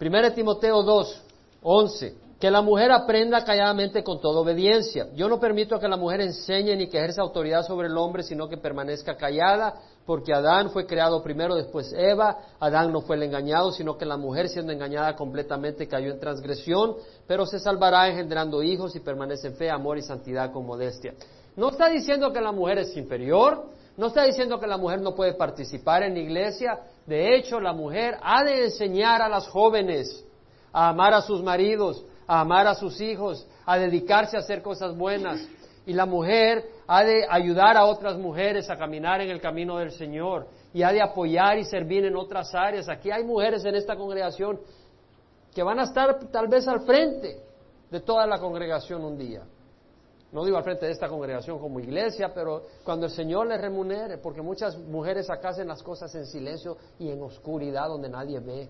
1 Timoteo 2, 11. que la mujer aprenda calladamente con toda obediencia. Yo no permito que la mujer enseñe ni que ejerza autoridad sobre el hombre, sino que permanezca callada, porque Adán fue creado primero, después Eva. Adán no fue el engañado, sino que la mujer siendo engañada completamente cayó en transgresión, pero se salvará engendrando hijos y permanece en fe, amor y santidad con modestia. No está diciendo que la mujer es inferior, no está diciendo que la mujer no puede participar en la iglesia. De hecho, la mujer ha de enseñar a las jóvenes a amar a sus maridos, a amar a sus hijos, a dedicarse a hacer cosas buenas. Y la mujer ha de ayudar a otras mujeres a caminar en el camino del Señor y ha de apoyar y servir en otras áreas. Aquí hay mujeres en esta congregación que van a estar tal vez al frente de toda la congregación un día. No digo al frente de esta congregación como iglesia, pero cuando el Señor les remunere, porque muchas mujeres acá hacen las cosas en silencio y en oscuridad donde nadie ve,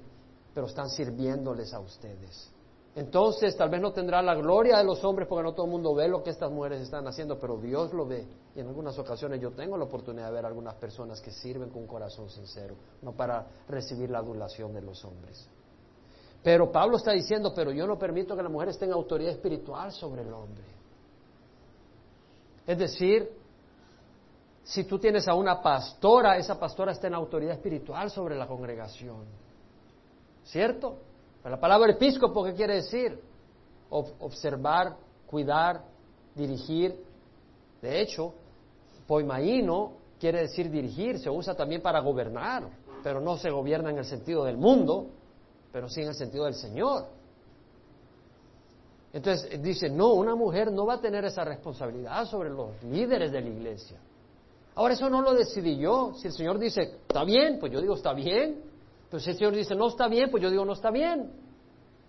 pero están sirviéndoles a ustedes. Entonces tal vez no tendrá la gloria de los hombres porque no todo el mundo ve lo que estas mujeres están haciendo, pero Dios lo ve. Y en algunas ocasiones yo tengo la oportunidad de ver a algunas personas que sirven con un corazón sincero, no para recibir la adulación de los hombres. Pero Pablo está diciendo, pero yo no permito que las mujeres tengan autoridad espiritual sobre el hombre. Es decir, si tú tienes a una pastora, esa pastora está en autoridad espiritual sobre la congregación. ¿Cierto? La palabra episcopo, ¿qué quiere decir? observar, cuidar, dirigir. De hecho, poimaíno quiere decir dirigir, se usa también para gobernar, pero no se gobierna en el sentido del mundo, pero sí en el sentido del Señor. Entonces dice, no, una mujer no va a tener esa responsabilidad sobre los líderes de la iglesia. Ahora eso no lo decidí yo. Si el Señor dice, está bien, pues yo digo, está bien. Entonces el Señor dice, no está bien, pues yo digo, no está bien.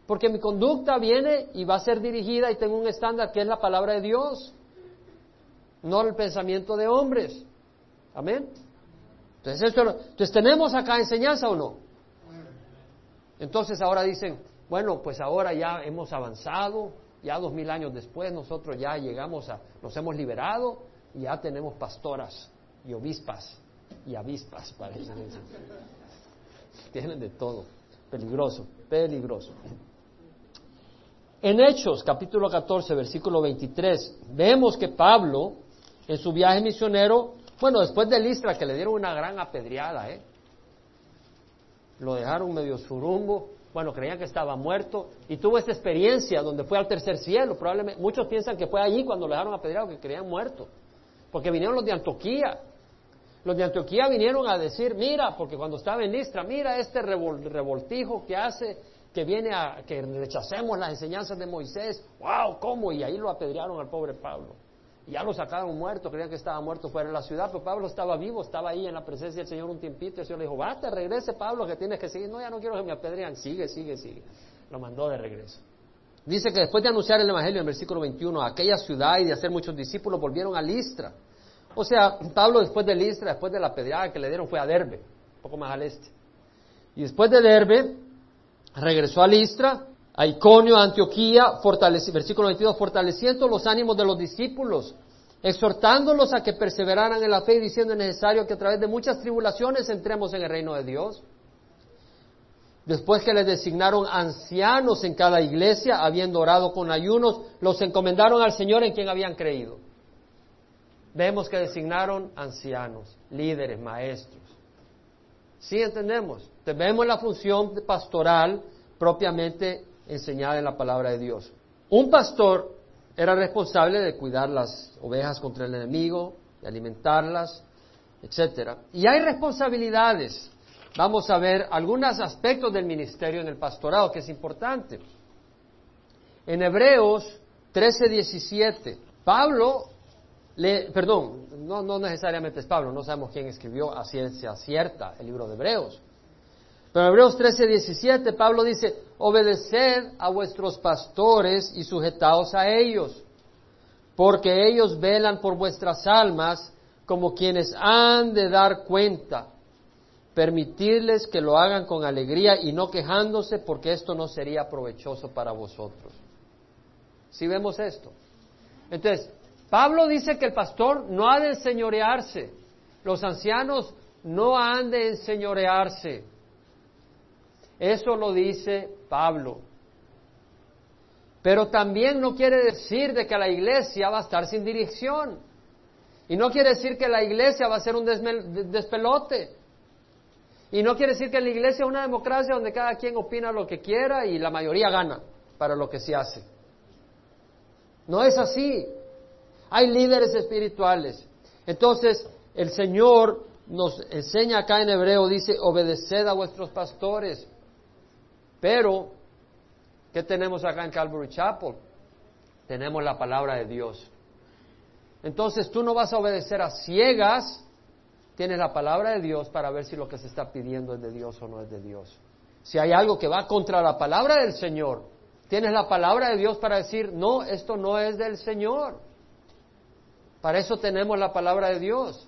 Porque mi conducta viene y va a ser dirigida y tengo un estándar que es la palabra de Dios, no el pensamiento de hombres. Amén. Entonces, entonces tenemos acá enseñanza o no. Entonces ahora dicen, bueno, pues ahora ya hemos avanzado, ya dos mil años después nosotros ya llegamos a, nos hemos liberado y ya tenemos pastoras y obispas y avispas, parece. [laughs] Tienen de todo. Peligroso, peligroso. En Hechos, capítulo 14, versículo 23, vemos que Pablo, en su viaje misionero, bueno, después de Listra, que le dieron una gran apedreada, ¿eh? Lo dejaron medio surumbo, bueno, creían que estaba muerto, y tuvo esta experiencia donde fue al tercer cielo. Probablemente, muchos piensan que fue allí cuando lo dejaron apedreado, que creían muerto, porque vinieron los de Antioquía, los de Antioquía vinieron a decir, mira, porque cuando estaba en Listra, mira este revoltijo que hace, que viene a que rechacemos las enseñanzas de Moisés. ¡Wow! ¿Cómo? Y ahí lo apedrearon al pobre Pablo. Ya lo sacaron muerto, creían que estaba muerto fuera de la ciudad, pero Pablo estaba vivo, estaba ahí en la presencia del Señor un tiempito. El Señor le dijo, basta, regrese Pablo, que tienes que seguir. No, ya no quiero que me apedrean. Sigue, sigue, sigue. Lo mandó de regreso. Dice que después de anunciar el Evangelio en versículo 21 a aquella ciudad y de hacer muchos discípulos, volvieron a Listra o sea, Pablo después de Listra, después de la pedrada que le dieron, fue a Derbe, un poco más al este. Y después de Derbe, regresó a Listra, a Iconio, Antioquía, versículo 22, fortaleciendo los ánimos de los discípulos, exhortándolos a que perseveraran en la fe y diciendo es necesario que a través de muchas tribulaciones entremos en el reino de Dios. Después que les designaron ancianos en cada iglesia, habiendo orado con ayunos, los encomendaron al Señor en quien habían creído. Vemos que designaron ancianos, líderes, maestros. ¿Sí entendemos? vemos la función pastoral propiamente enseñada en la palabra de Dios. Un pastor era responsable de cuidar las ovejas contra el enemigo, de alimentarlas, etcétera. Y hay responsabilidades. Vamos a ver algunos aspectos del ministerio en el pastorado que es importante. En Hebreos 13:17, Pablo perdón, no, no necesariamente es Pablo, no sabemos quién escribió a ciencia cierta el libro de Hebreos. Pero en Hebreos 13, 17, Pablo dice, obedeced a vuestros pastores y sujetaos a ellos, porque ellos velan por vuestras almas como quienes han de dar cuenta. Permitirles que lo hagan con alegría y no quejándose, porque esto no sería provechoso para vosotros. Si vemos esto. Entonces, Pablo dice que el pastor no ha de enseñorearse, los ancianos no han de enseñorearse. Eso lo dice Pablo. Pero también no quiere decir de que la iglesia va a estar sin dirección. Y no quiere decir que la iglesia va a ser un despelote. Y no quiere decir que la iglesia es una democracia donde cada quien opina lo que quiera y la mayoría gana para lo que se hace. No es así. Hay líderes espirituales. Entonces, el Señor nos enseña acá en hebreo, dice, obedeced a vuestros pastores. Pero, ¿qué tenemos acá en Calvary Chapel? Tenemos la palabra de Dios. Entonces tú no vas a obedecer a ciegas, tienes la palabra de Dios para ver si lo que se está pidiendo es de Dios o no es de Dios. Si hay algo que va contra la palabra del Señor, tienes la palabra de Dios para decir, no, esto no es del Señor. Para eso tenemos la palabra de Dios.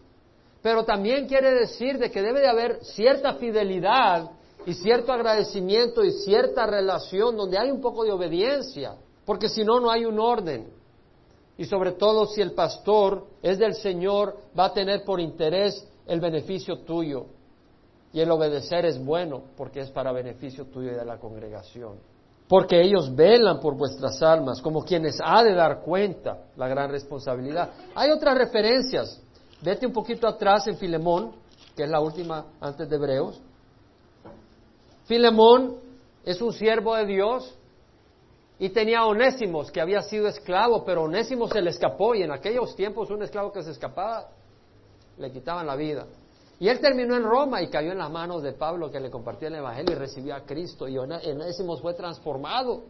Pero también quiere decir de que debe de haber cierta fidelidad y cierto agradecimiento y cierta relación donde hay un poco de obediencia, porque si no, no hay un orden. Y sobre todo si el pastor es del Señor, va a tener por interés el beneficio tuyo. Y el obedecer es bueno porque es para beneficio tuyo y de la congregación. Porque ellos velan por vuestras almas como quienes ha de dar cuenta la gran responsabilidad. Hay otras referencias. Vete un poquito atrás en Filemón, que es la última antes de Hebreos. Filemón es un siervo de Dios y tenía Onésimos, que había sido esclavo, pero Onésimo se le escapó y en aquellos tiempos un esclavo que se escapaba le quitaban la vida. Y él terminó en Roma y cayó en las manos de Pablo que le compartía el Evangelio y recibió a Cristo. Y Onésimo fue transformado.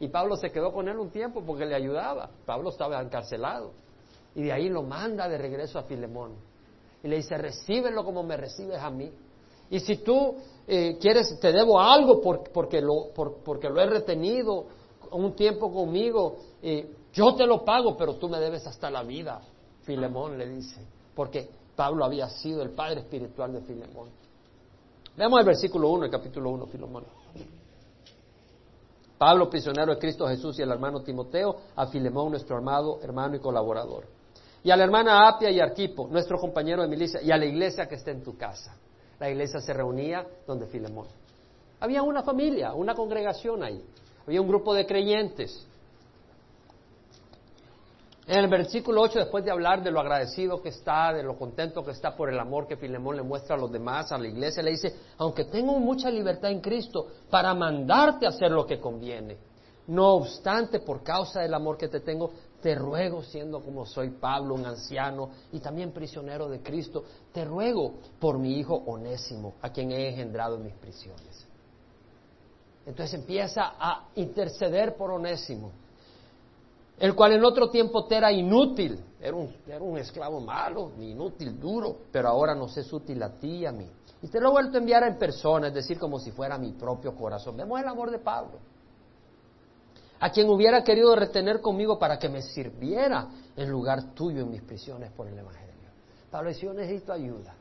Y Pablo se quedó con él un tiempo porque le ayudaba. Pablo estaba encarcelado. Y de ahí lo manda de regreso a Filemón. Y le dice, recíbelo como me recibes a mí. Y si tú eh, quieres, te debo algo porque, lo, he retenido un tiempo conmigo, eh, yo te lo pago, pero tú me debes hasta la vida. Filemón le dice, porque Pablo había sido el padre espiritual de Filemón. Veamos el versículo 1, el capítulo 1, Filemón. Pablo, prisionero de Cristo Jesús, y el hermano Timoteo, a Filemón, nuestro amado hermano y colaborador. Y a la hermana Apia y Arquipo, nuestro compañero de milicia, y a la iglesia que está en tu casa. La iglesia se reunía donde Filemón. Había una familia, una congregación ahí. Había un grupo de creyentes. En el versículo 8, después de hablar de lo agradecido que está, de lo contento que está por el amor que Filemón le muestra a los demás, a la iglesia, le dice, aunque tengo mucha libertad en Cristo para mandarte a hacer lo que conviene, no obstante, por causa del amor que te tengo, te ruego, siendo como soy Pablo, un anciano y también prisionero de Cristo, te ruego por mi hijo Onésimo, a quien he engendrado en mis prisiones. Entonces empieza a interceder por Onésimo, el cual en otro tiempo te era inútil, era un, era un esclavo malo, inútil, duro, pero ahora nos es útil a ti y a mí. Y te lo he vuelto a enviar en persona, es decir, como si fuera mi propio corazón. Vemos el amor de Pablo a quien hubiera querido retener conmigo para que me sirviera en lugar tuyo en mis prisiones por el Evangelio. Pablo decía, yo necesito ayuda.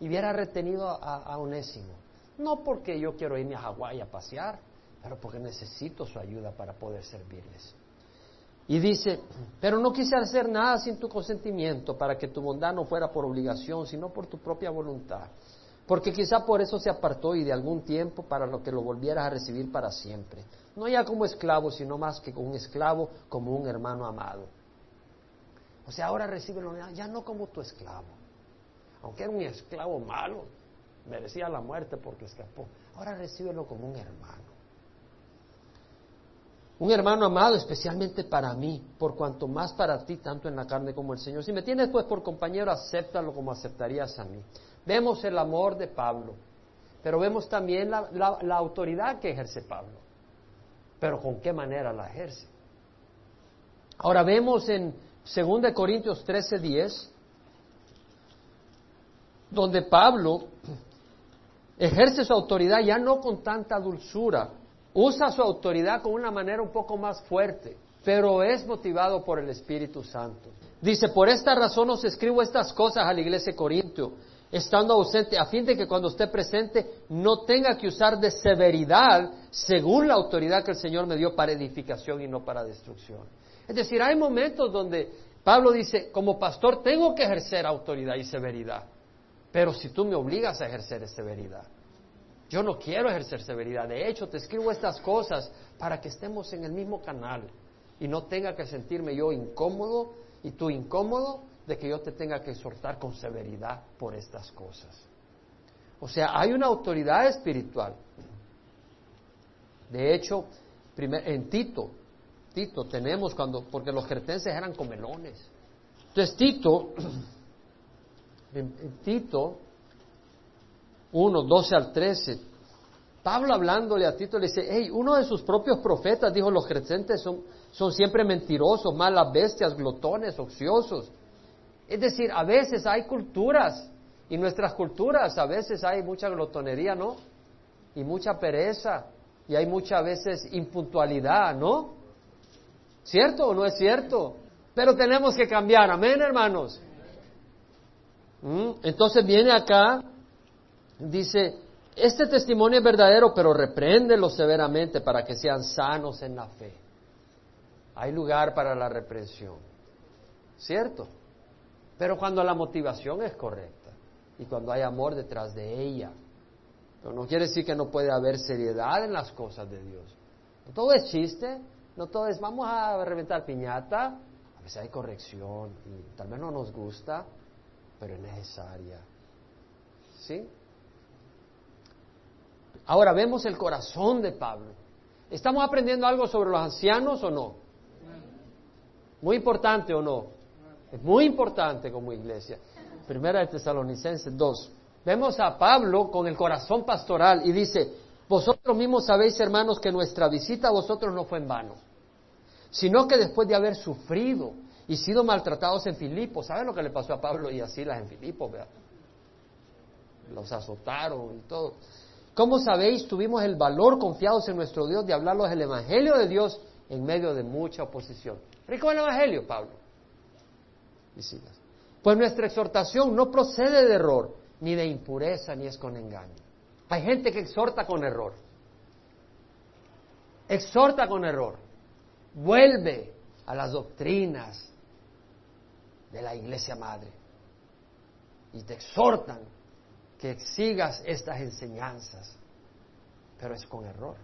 Y hubiera retenido a, Onésimo. No porque yo quiero irme a Hawái a pasear, pero porque necesito su ayuda para poder servirles. Y dice, pero no quise hacer nada sin tu consentimiento para que tu bondad no fuera por obligación, sino por tu propia voluntad. Porque quizá por eso se apartó y de algún tiempo para lo que lo volvieras a recibir para siempre no ya como esclavo, sino más que como un esclavo, como un hermano amado. O sea, ahora recibe la ya no como tu esclavo. Aunque era un esclavo malo, merecía la muerte porque escapó. Ahora recíbelo como un hermano. Un hermano amado especialmente para mí, por cuanto más para ti, tanto en la carne como el Señor. Si me tienes pues por compañero, acéptalo como aceptarías a mí. Vemos el amor de Pablo, pero vemos también la autoridad que ejerce Pablo pero ¿con qué manera la ejerce? Ahora vemos en 2 Corintios 13, 10, donde Pablo ejerce su autoridad ya no con tanta dulzura, usa su autoridad con una manera un poco más fuerte, pero es motivado por el Espíritu Santo. Dice, por esta razón os escribo estas cosas a la iglesia de Corintio, estando ausente, a fin de que cuando esté presente no tenga que usar de severidad según la autoridad que el Señor me dio para edificación y no para destrucción. Es decir, hay momentos donde Pablo dice, como pastor tengo que ejercer autoridad y severidad, pero si tú me obligas a ejercer severidad. Yo no quiero ejercer severidad. De hecho, te escribo estas cosas para que estemos en el mismo canal y no tenga que sentirme yo incómodo y tú incómodo de que yo te tenga que exhortar con severidad por estas cosas. O sea, hay una autoridad espiritual. De hecho, en Tito, Tito tenemos cuando, porque los cretenses eran comelones. Entonces Tito, [clears throat] en, Tito 1, 12 al 13, Pablo hablándole a Tito le dice, hey, uno de sus propios profetas dijo, los creyentes son, son siempre mentirosos, malas bestias, glotones, ociosos. Es decir, a veces hay culturas, y nuestras culturas a veces hay mucha glotonería, ¿no? Y mucha pereza, y hay muchas veces impuntualidad, ¿no? ¿Cierto o no es cierto? Pero tenemos que cambiar, amén, hermanos. ¿Mm? Entonces viene acá, dice, este testimonio es verdadero, pero repréndelo severamente para que sean sanos en la fe. Hay lugar para la reprensión, ¿cierto? Pero cuando la motivación es correcta y cuando hay amor detrás de ella. Pero no quiere decir que no puede haber seriedad en las cosas de Dios. No todo es chiste, no todo es vamos a reventar piñata. A veces hay corrección y tal vez no nos gusta, pero es necesaria. ¿Sí? Ahora vemos el corazón de Pablo. ¿Estamos aprendiendo algo sobre los ancianos o no? Muy importante o no? Es muy importante como iglesia. Primera de Tesalonicenses 2. Vemos a Pablo con el corazón pastoral y dice, vosotros mismos sabéis, hermanos, que nuestra visita a vosotros no fue en vano, sino que después de haber sufrido y sido maltratados en Filipo, ¿saben lo que le pasó a Pablo y a Silas en Filipo? Los azotaron y todo. ¿Cómo sabéis? Tuvimos el valor confiados en nuestro Dios de hablarlos del Evangelio de Dios en medio de mucha oposición. ¿Rico el Evangelio, Pablo? Pues nuestra exhortación no procede de error, ni de impureza, ni es con engaño. Hay gente que exhorta con error. Exhorta con error. Vuelve a las doctrinas de la iglesia madre. Y te exhortan que sigas estas enseñanzas, pero es con error.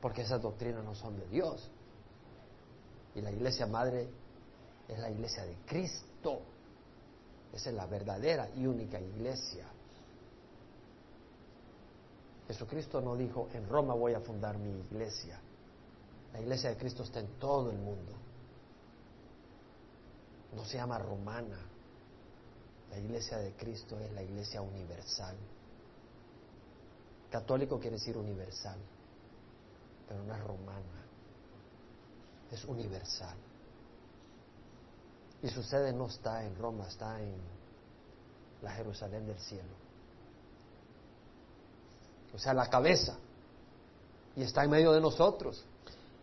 Porque esas doctrinas no son de Dios. Y la iglesia madre es la iglesia de Cristo. Esa es la verdadera y única iglesia. Jesucristo no dijo, en Roma voy a fundar mi iglesia. La iglesia de Cristo está en todo el mundo. No se llama romana, la iglesia de Cristo es la iglesia universal. Católico quiere decir universal, pero no es romana, es universal. Y su sede no está en Roma, está en la Jerusalén del cielo. O sea, la cabeza. Y está en medio de nosotros.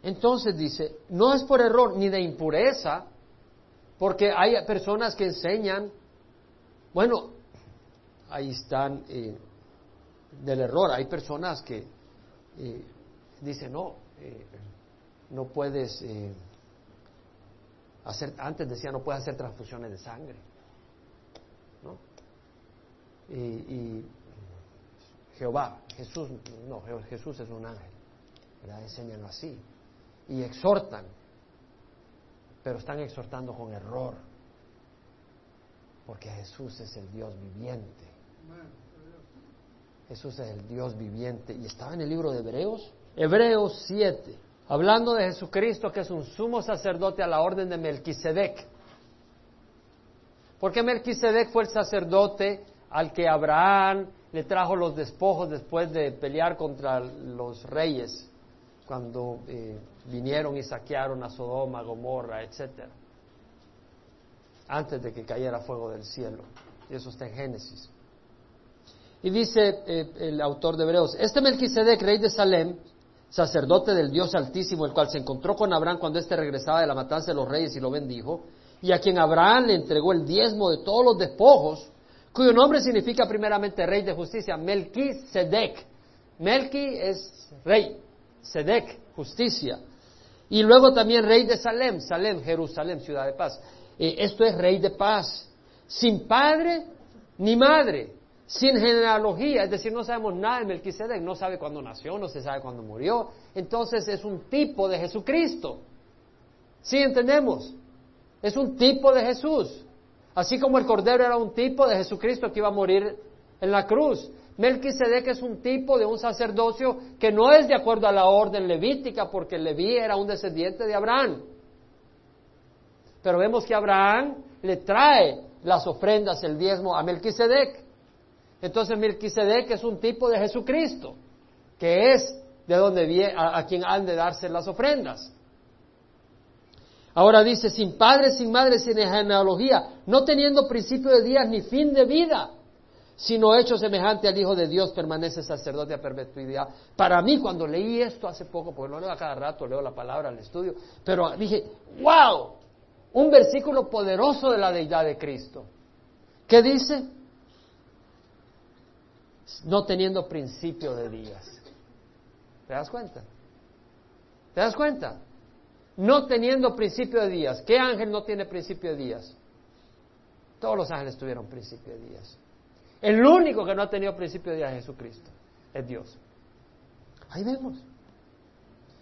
Entonces dice, no es por error ni de impureza, porque hay personas que enseñan bueno, ahí están eh, del error. Hay personas que eh, dicen, no, eh, no puedes hacer, antes decía, no puedes hacer transfusiones de sangre. ¿no? Y, Jehová, Jesús, no, Jesús es un ángel, ¿verdad? enseñan así. Y exhortan, pero están exhortando con error porque Jesús es el Dios viviente. Jesús es el Dios viviente. Y estaba en el libro de Hebreos, Hebreos 7, hablando de Jesucristo que es un sumo sacerdote a la orden de Melquisedec. Porque Melquisedec fue el sacerdote al que Abraham le trajo los despojos después de pelear contra los reyes, cuando eh, vinieron y saquearon a Sodoma, Gomorra, etcétera antes de que cayera fuego del cielo. Y eso está en Génesis. Y dice eh, el autor de Hebreos, este Melquisedec, rey de Salem, sacerdote del Dios Altísimo, el cual se encontró con Abraham cuando éste regresaba de la matanza de los reyes y lo bendijo, y a quien Abraham le entregó el diezmo de todos los despojos, cuyo nombre significa primeramente rey de justicia, Melquisedec. Melqui es rey, Sedec, justicia. Y luego también rey de Salem, Salem, Jerusalén, ciudad de paz. Eh, esto es rey de paz, sin padre ni madre, sin genealogía, es decir, no sabemos nada de Melquisedec, no sabe cuándo nació, no se sabe cuándo murió, entonces es un tipo de Jesucristo. ¿Sí entendemos? Es un tipo de Jesús. Así como el Cordero era un tipo de Jesucristo que iba a morir en la cruz. Melquisedec es un tipo de un sacerdocio que no es de acuerdo a la orden levítica, porque Leví era un descendiente de Abraham. Pero vemos que Abraham le trae las ofrendas, el diezmo a Melquisedec. Entonces Melquisedec es un tipo de Jesucristo, que es de donde viene, a quien han de darse las ofrendas. Ahora dice, sin padre, sin madre, sin genealogía, no teniendo principio de días ni fin de vida, sino hecho semejante al Hijo de Dios, permanece sacerdote a perpetuidad. Para mí, cuando leí esto hace poco, porque no leo a cada rato, leo la palabra al estudio, pero dije, wow, un versículo poderoso de la deidad de Cristo. ¿Qué dice? No teniendo principio de días. ¿Te das cuenta? ¿Te das cuenta? no teniendo principio de días. ¿Qué ángel no tiene principio de días? Todos los ángeles tuvieron principio de días. El único que no ha tenido principio de días es Jesucristo, es Dios. Ahí vemos.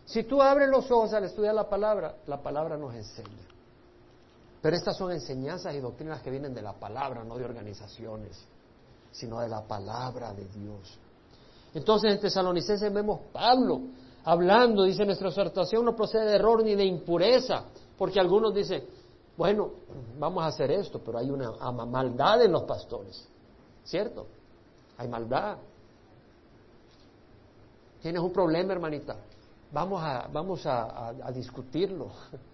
Si tú abres los ojos al estudiar la palabra, la palabra nos enseña. Pero estas son enseñanzas y doctrinas que vienen de la palabra, no de organizaciones, sino de la palabra de Dios. Entonces en Tesalonicenses vemos Pablo hablando, dice nuestra exhortación no procede de error ni de impureza, porque algunos dicen, bueno, vamos a hacer esto, pero hay una maldad en los pastores, ¿cierto? Hay maldad. Tienes un problema, hermanita. Vamos a, vamos a discutirlo. [laughs]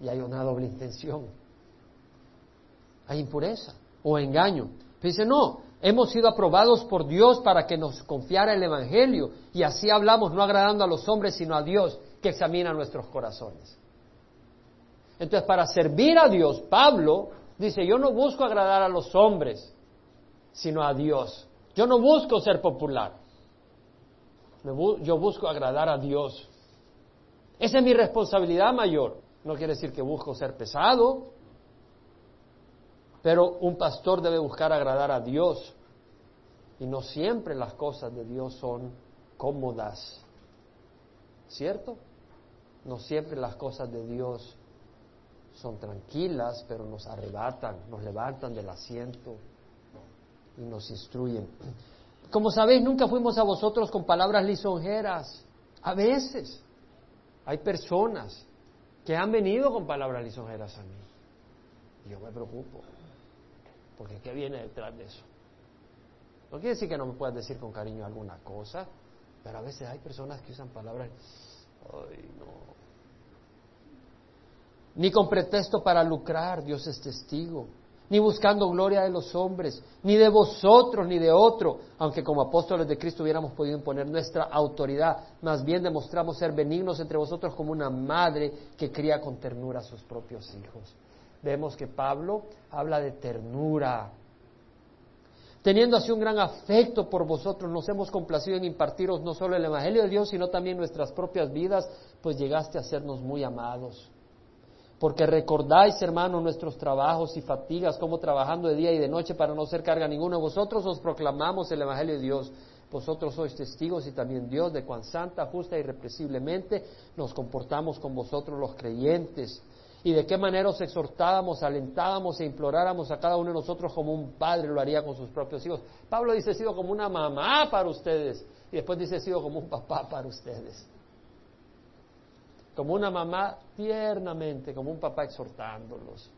Y hay una doble intención. Hay impureza o engaño. dice, no, Hemos sido aprobados por Dios para que nos confiara el Evangelio y así hablamos no agradando a los hombres sino a Dios que examina nuestros corazones. Entonces, para servir a Dios, Pablo dice, yo no busco agradar a los hombres, sino a Dios. Yo no busco ser popular, yo busco agradar a Dios. Esa es mi responsabilidad mayor. No quiere decir que busco ser pesado, pero un pastor debe buscar agradar a Dios. Y no siempre las cosas de Dios son cómodas. ¿Cierto? No siempre las cosas de Dios son tranquilas, pero nos arrebatan, nos levantan del asiento y nos instruyen. Como sabéis, nunca fuimos a vosotros con palabras lisonjeras. A veces hay personas que han venido con palabras lisonjeras a mí. Y yo me preocupo. Porque ¿qué viene detrás de eso? No quiere decir que no me puedas decir con cariño alguna cosa, pero a veces hay personas que usan palabras, ay no. Ni con pretexto para lucrar, Dios es testigo, ni buscando gloria de los hombres, ni de vosotros, ni de otro, aunque como apóstoles de Cristo hubiéramos podido imponer nuestra autoridad, más bien demostramos ser benignos entre vosotros como una madre que cría con ternura a sus propios hijos vemos que Pablo habla de ternura. Teniendo así un gran afecto por vosotros, nos hemos complacido en impartiros no solo el Evangelio de Dios, sino también nuestras propias vidas, pues llegaste a sernos muy amados. Porque recordáis, hermanos, nuestros trabajos y fatigas, como trabajando de día y de noche para no ser carga ninguno de vosotros, os proclamamos el Evangelio de Dios. Vosotros sois testigos y también Dios de cuán santa, justa y irrepresiblemente nos comportamos con vosotros los creyentes y de qué manera os exhortábamos, alentábamos e imploráramos a cada uno de nosotros como un padre lo haría con sus propios hijos. Pablo dice, he sido como una mamá para ustedes y después dice, he sido como un papá para ustedes. Como una mamá tiernamente, como un papá exhortándolos.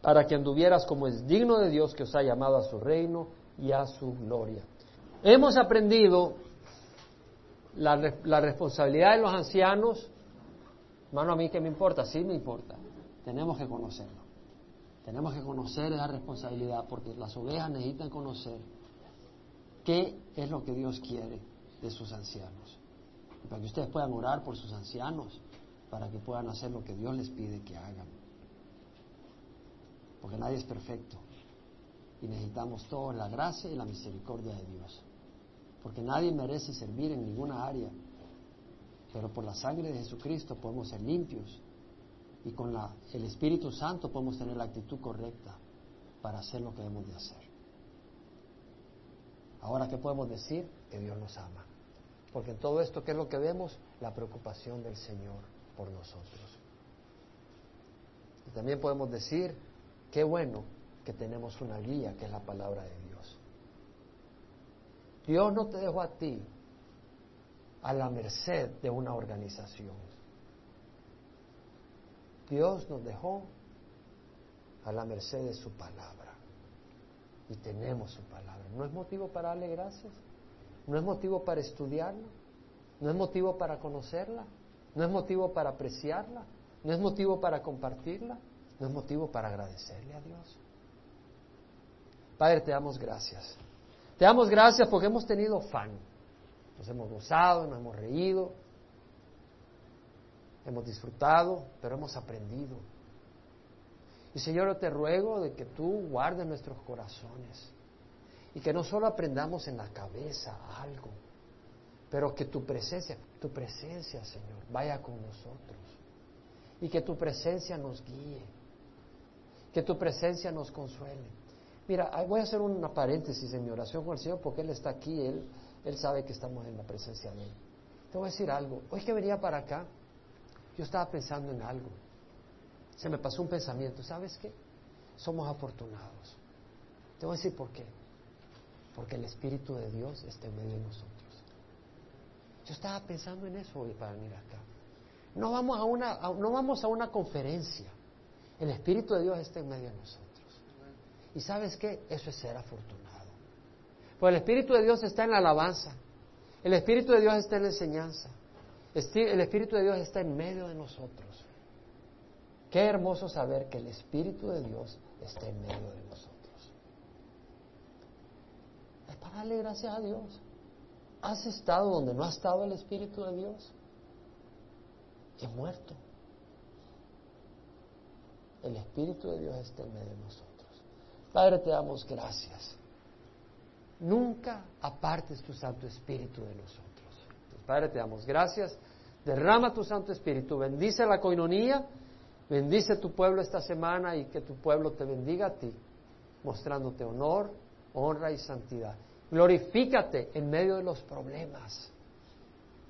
Para que anduvieras como es digno de Dios que os ha llamado a su reino y a su gloria. Hemos aprendido la, la responsabilidad de los ancianos Hermano, a mí qué me importa, sí me importa. Tenemos que conocerlo. Tenemos que conocer esa responsabilidad porque las ovejas necesitan conocer qué es lo que Dios quiere de sus ancianos. para que ustedes puedan orar por sus ancianos, para que puedan hacer lo que Dios les pide que hagan. Porque nadie es perfecto. Y necesitamos todos la gracia y la misericordia de Dios. Porque nadie merece servir en ninguna área pero por la sangre de Jesucristo podemos ser limpios y con la, el Espíritu Santo podemos tener la actitud correcta para hacer lo que debemos de hacer. Ahora, ¿qué podemos decir? Que Dios nos ama. Porque en todo esto, ¿qué es lo que vemos? La preocupación del Señor por nosotros. Y también podemos decir, qué bueno que tenemos una guía, que es la palabra de Dios. Dios no te dejó a ti a la merced de una organización. Dios nos dejó a la merced de su palabra. Y tenemos su palabra. ¿No es motivo para darle gracias? ¿No es motivo para estudiarla? ¿No es motivo para conocerla? ¿No es motivo para apreciarla? ¿No es motivo para compartirla? ¿No es motivo para agradecerle a Dios? Padre, te damos gracias. Te damos gracias porque hemos tenido fan. Nos hemos gozado, nos hemos reído, hemos disfrutado, pero hemos aprendido. Y Señor, yo te ruego de que tú guardes nuestros corazones y que no solo aprendamos en la cabeza algo, pero que tu presencia, tu presencia, Señor, vaya con nosotros y que tu presencia nos guíe, que tu presencia nos consuele. Mira, voy a hacer una paréntesis en mi oración con el Señor porque Él está aquí, Él, él sabe que estamos en la presencia de Él. Te voy a decir algo, hoy que venía para acá, yo estaba pensando en algo. Se me pasó un pensamiento, ¿sabes qué? Somos afortunados. Te voy a decir por qué. Porque el Espíritu de Dios está en medio de nosotros. Yo estaba pensando en eso hoy para venir acá. No vamos a una, no vamos a una conferencia. El Espíritu de Dios está en medio de nosotros. Y sabes qué? Eso es ser afortunado. Pues el Espíritu de Dios está en la alabanza. El Espíritu de Dios está en la enseñanza. El Espíritu de Dios está en medio de nosotros. Qué hermoso saber que el Espíritu de Dios está en medio de nosotros. Es para darle gracias a Dios. ¿Has estado donde no ha estado el Espíritu de Dios? He muerto. El Espíritu de Dios está en medio de nosotros. Padre, te damos gracias. Nunca apartes tu Santo Espíritu de nosotros. Padre, te damos gracias. Derrama tu Santo Espíritu. Bendice la coinonía. Bendice tu pueblo esta semana y que tu pueblo te bendiga a ti, mostrándote honor, honra y santidad. Glorifícate en medio de los problemas.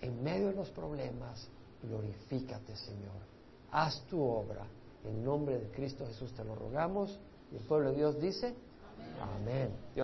En medio de los problemas, glorifícate, Señor. Haz tu obra. En nombre de Cristo Jesús te lo rogamos. Y el pueblo de Dios dice, amén. amén.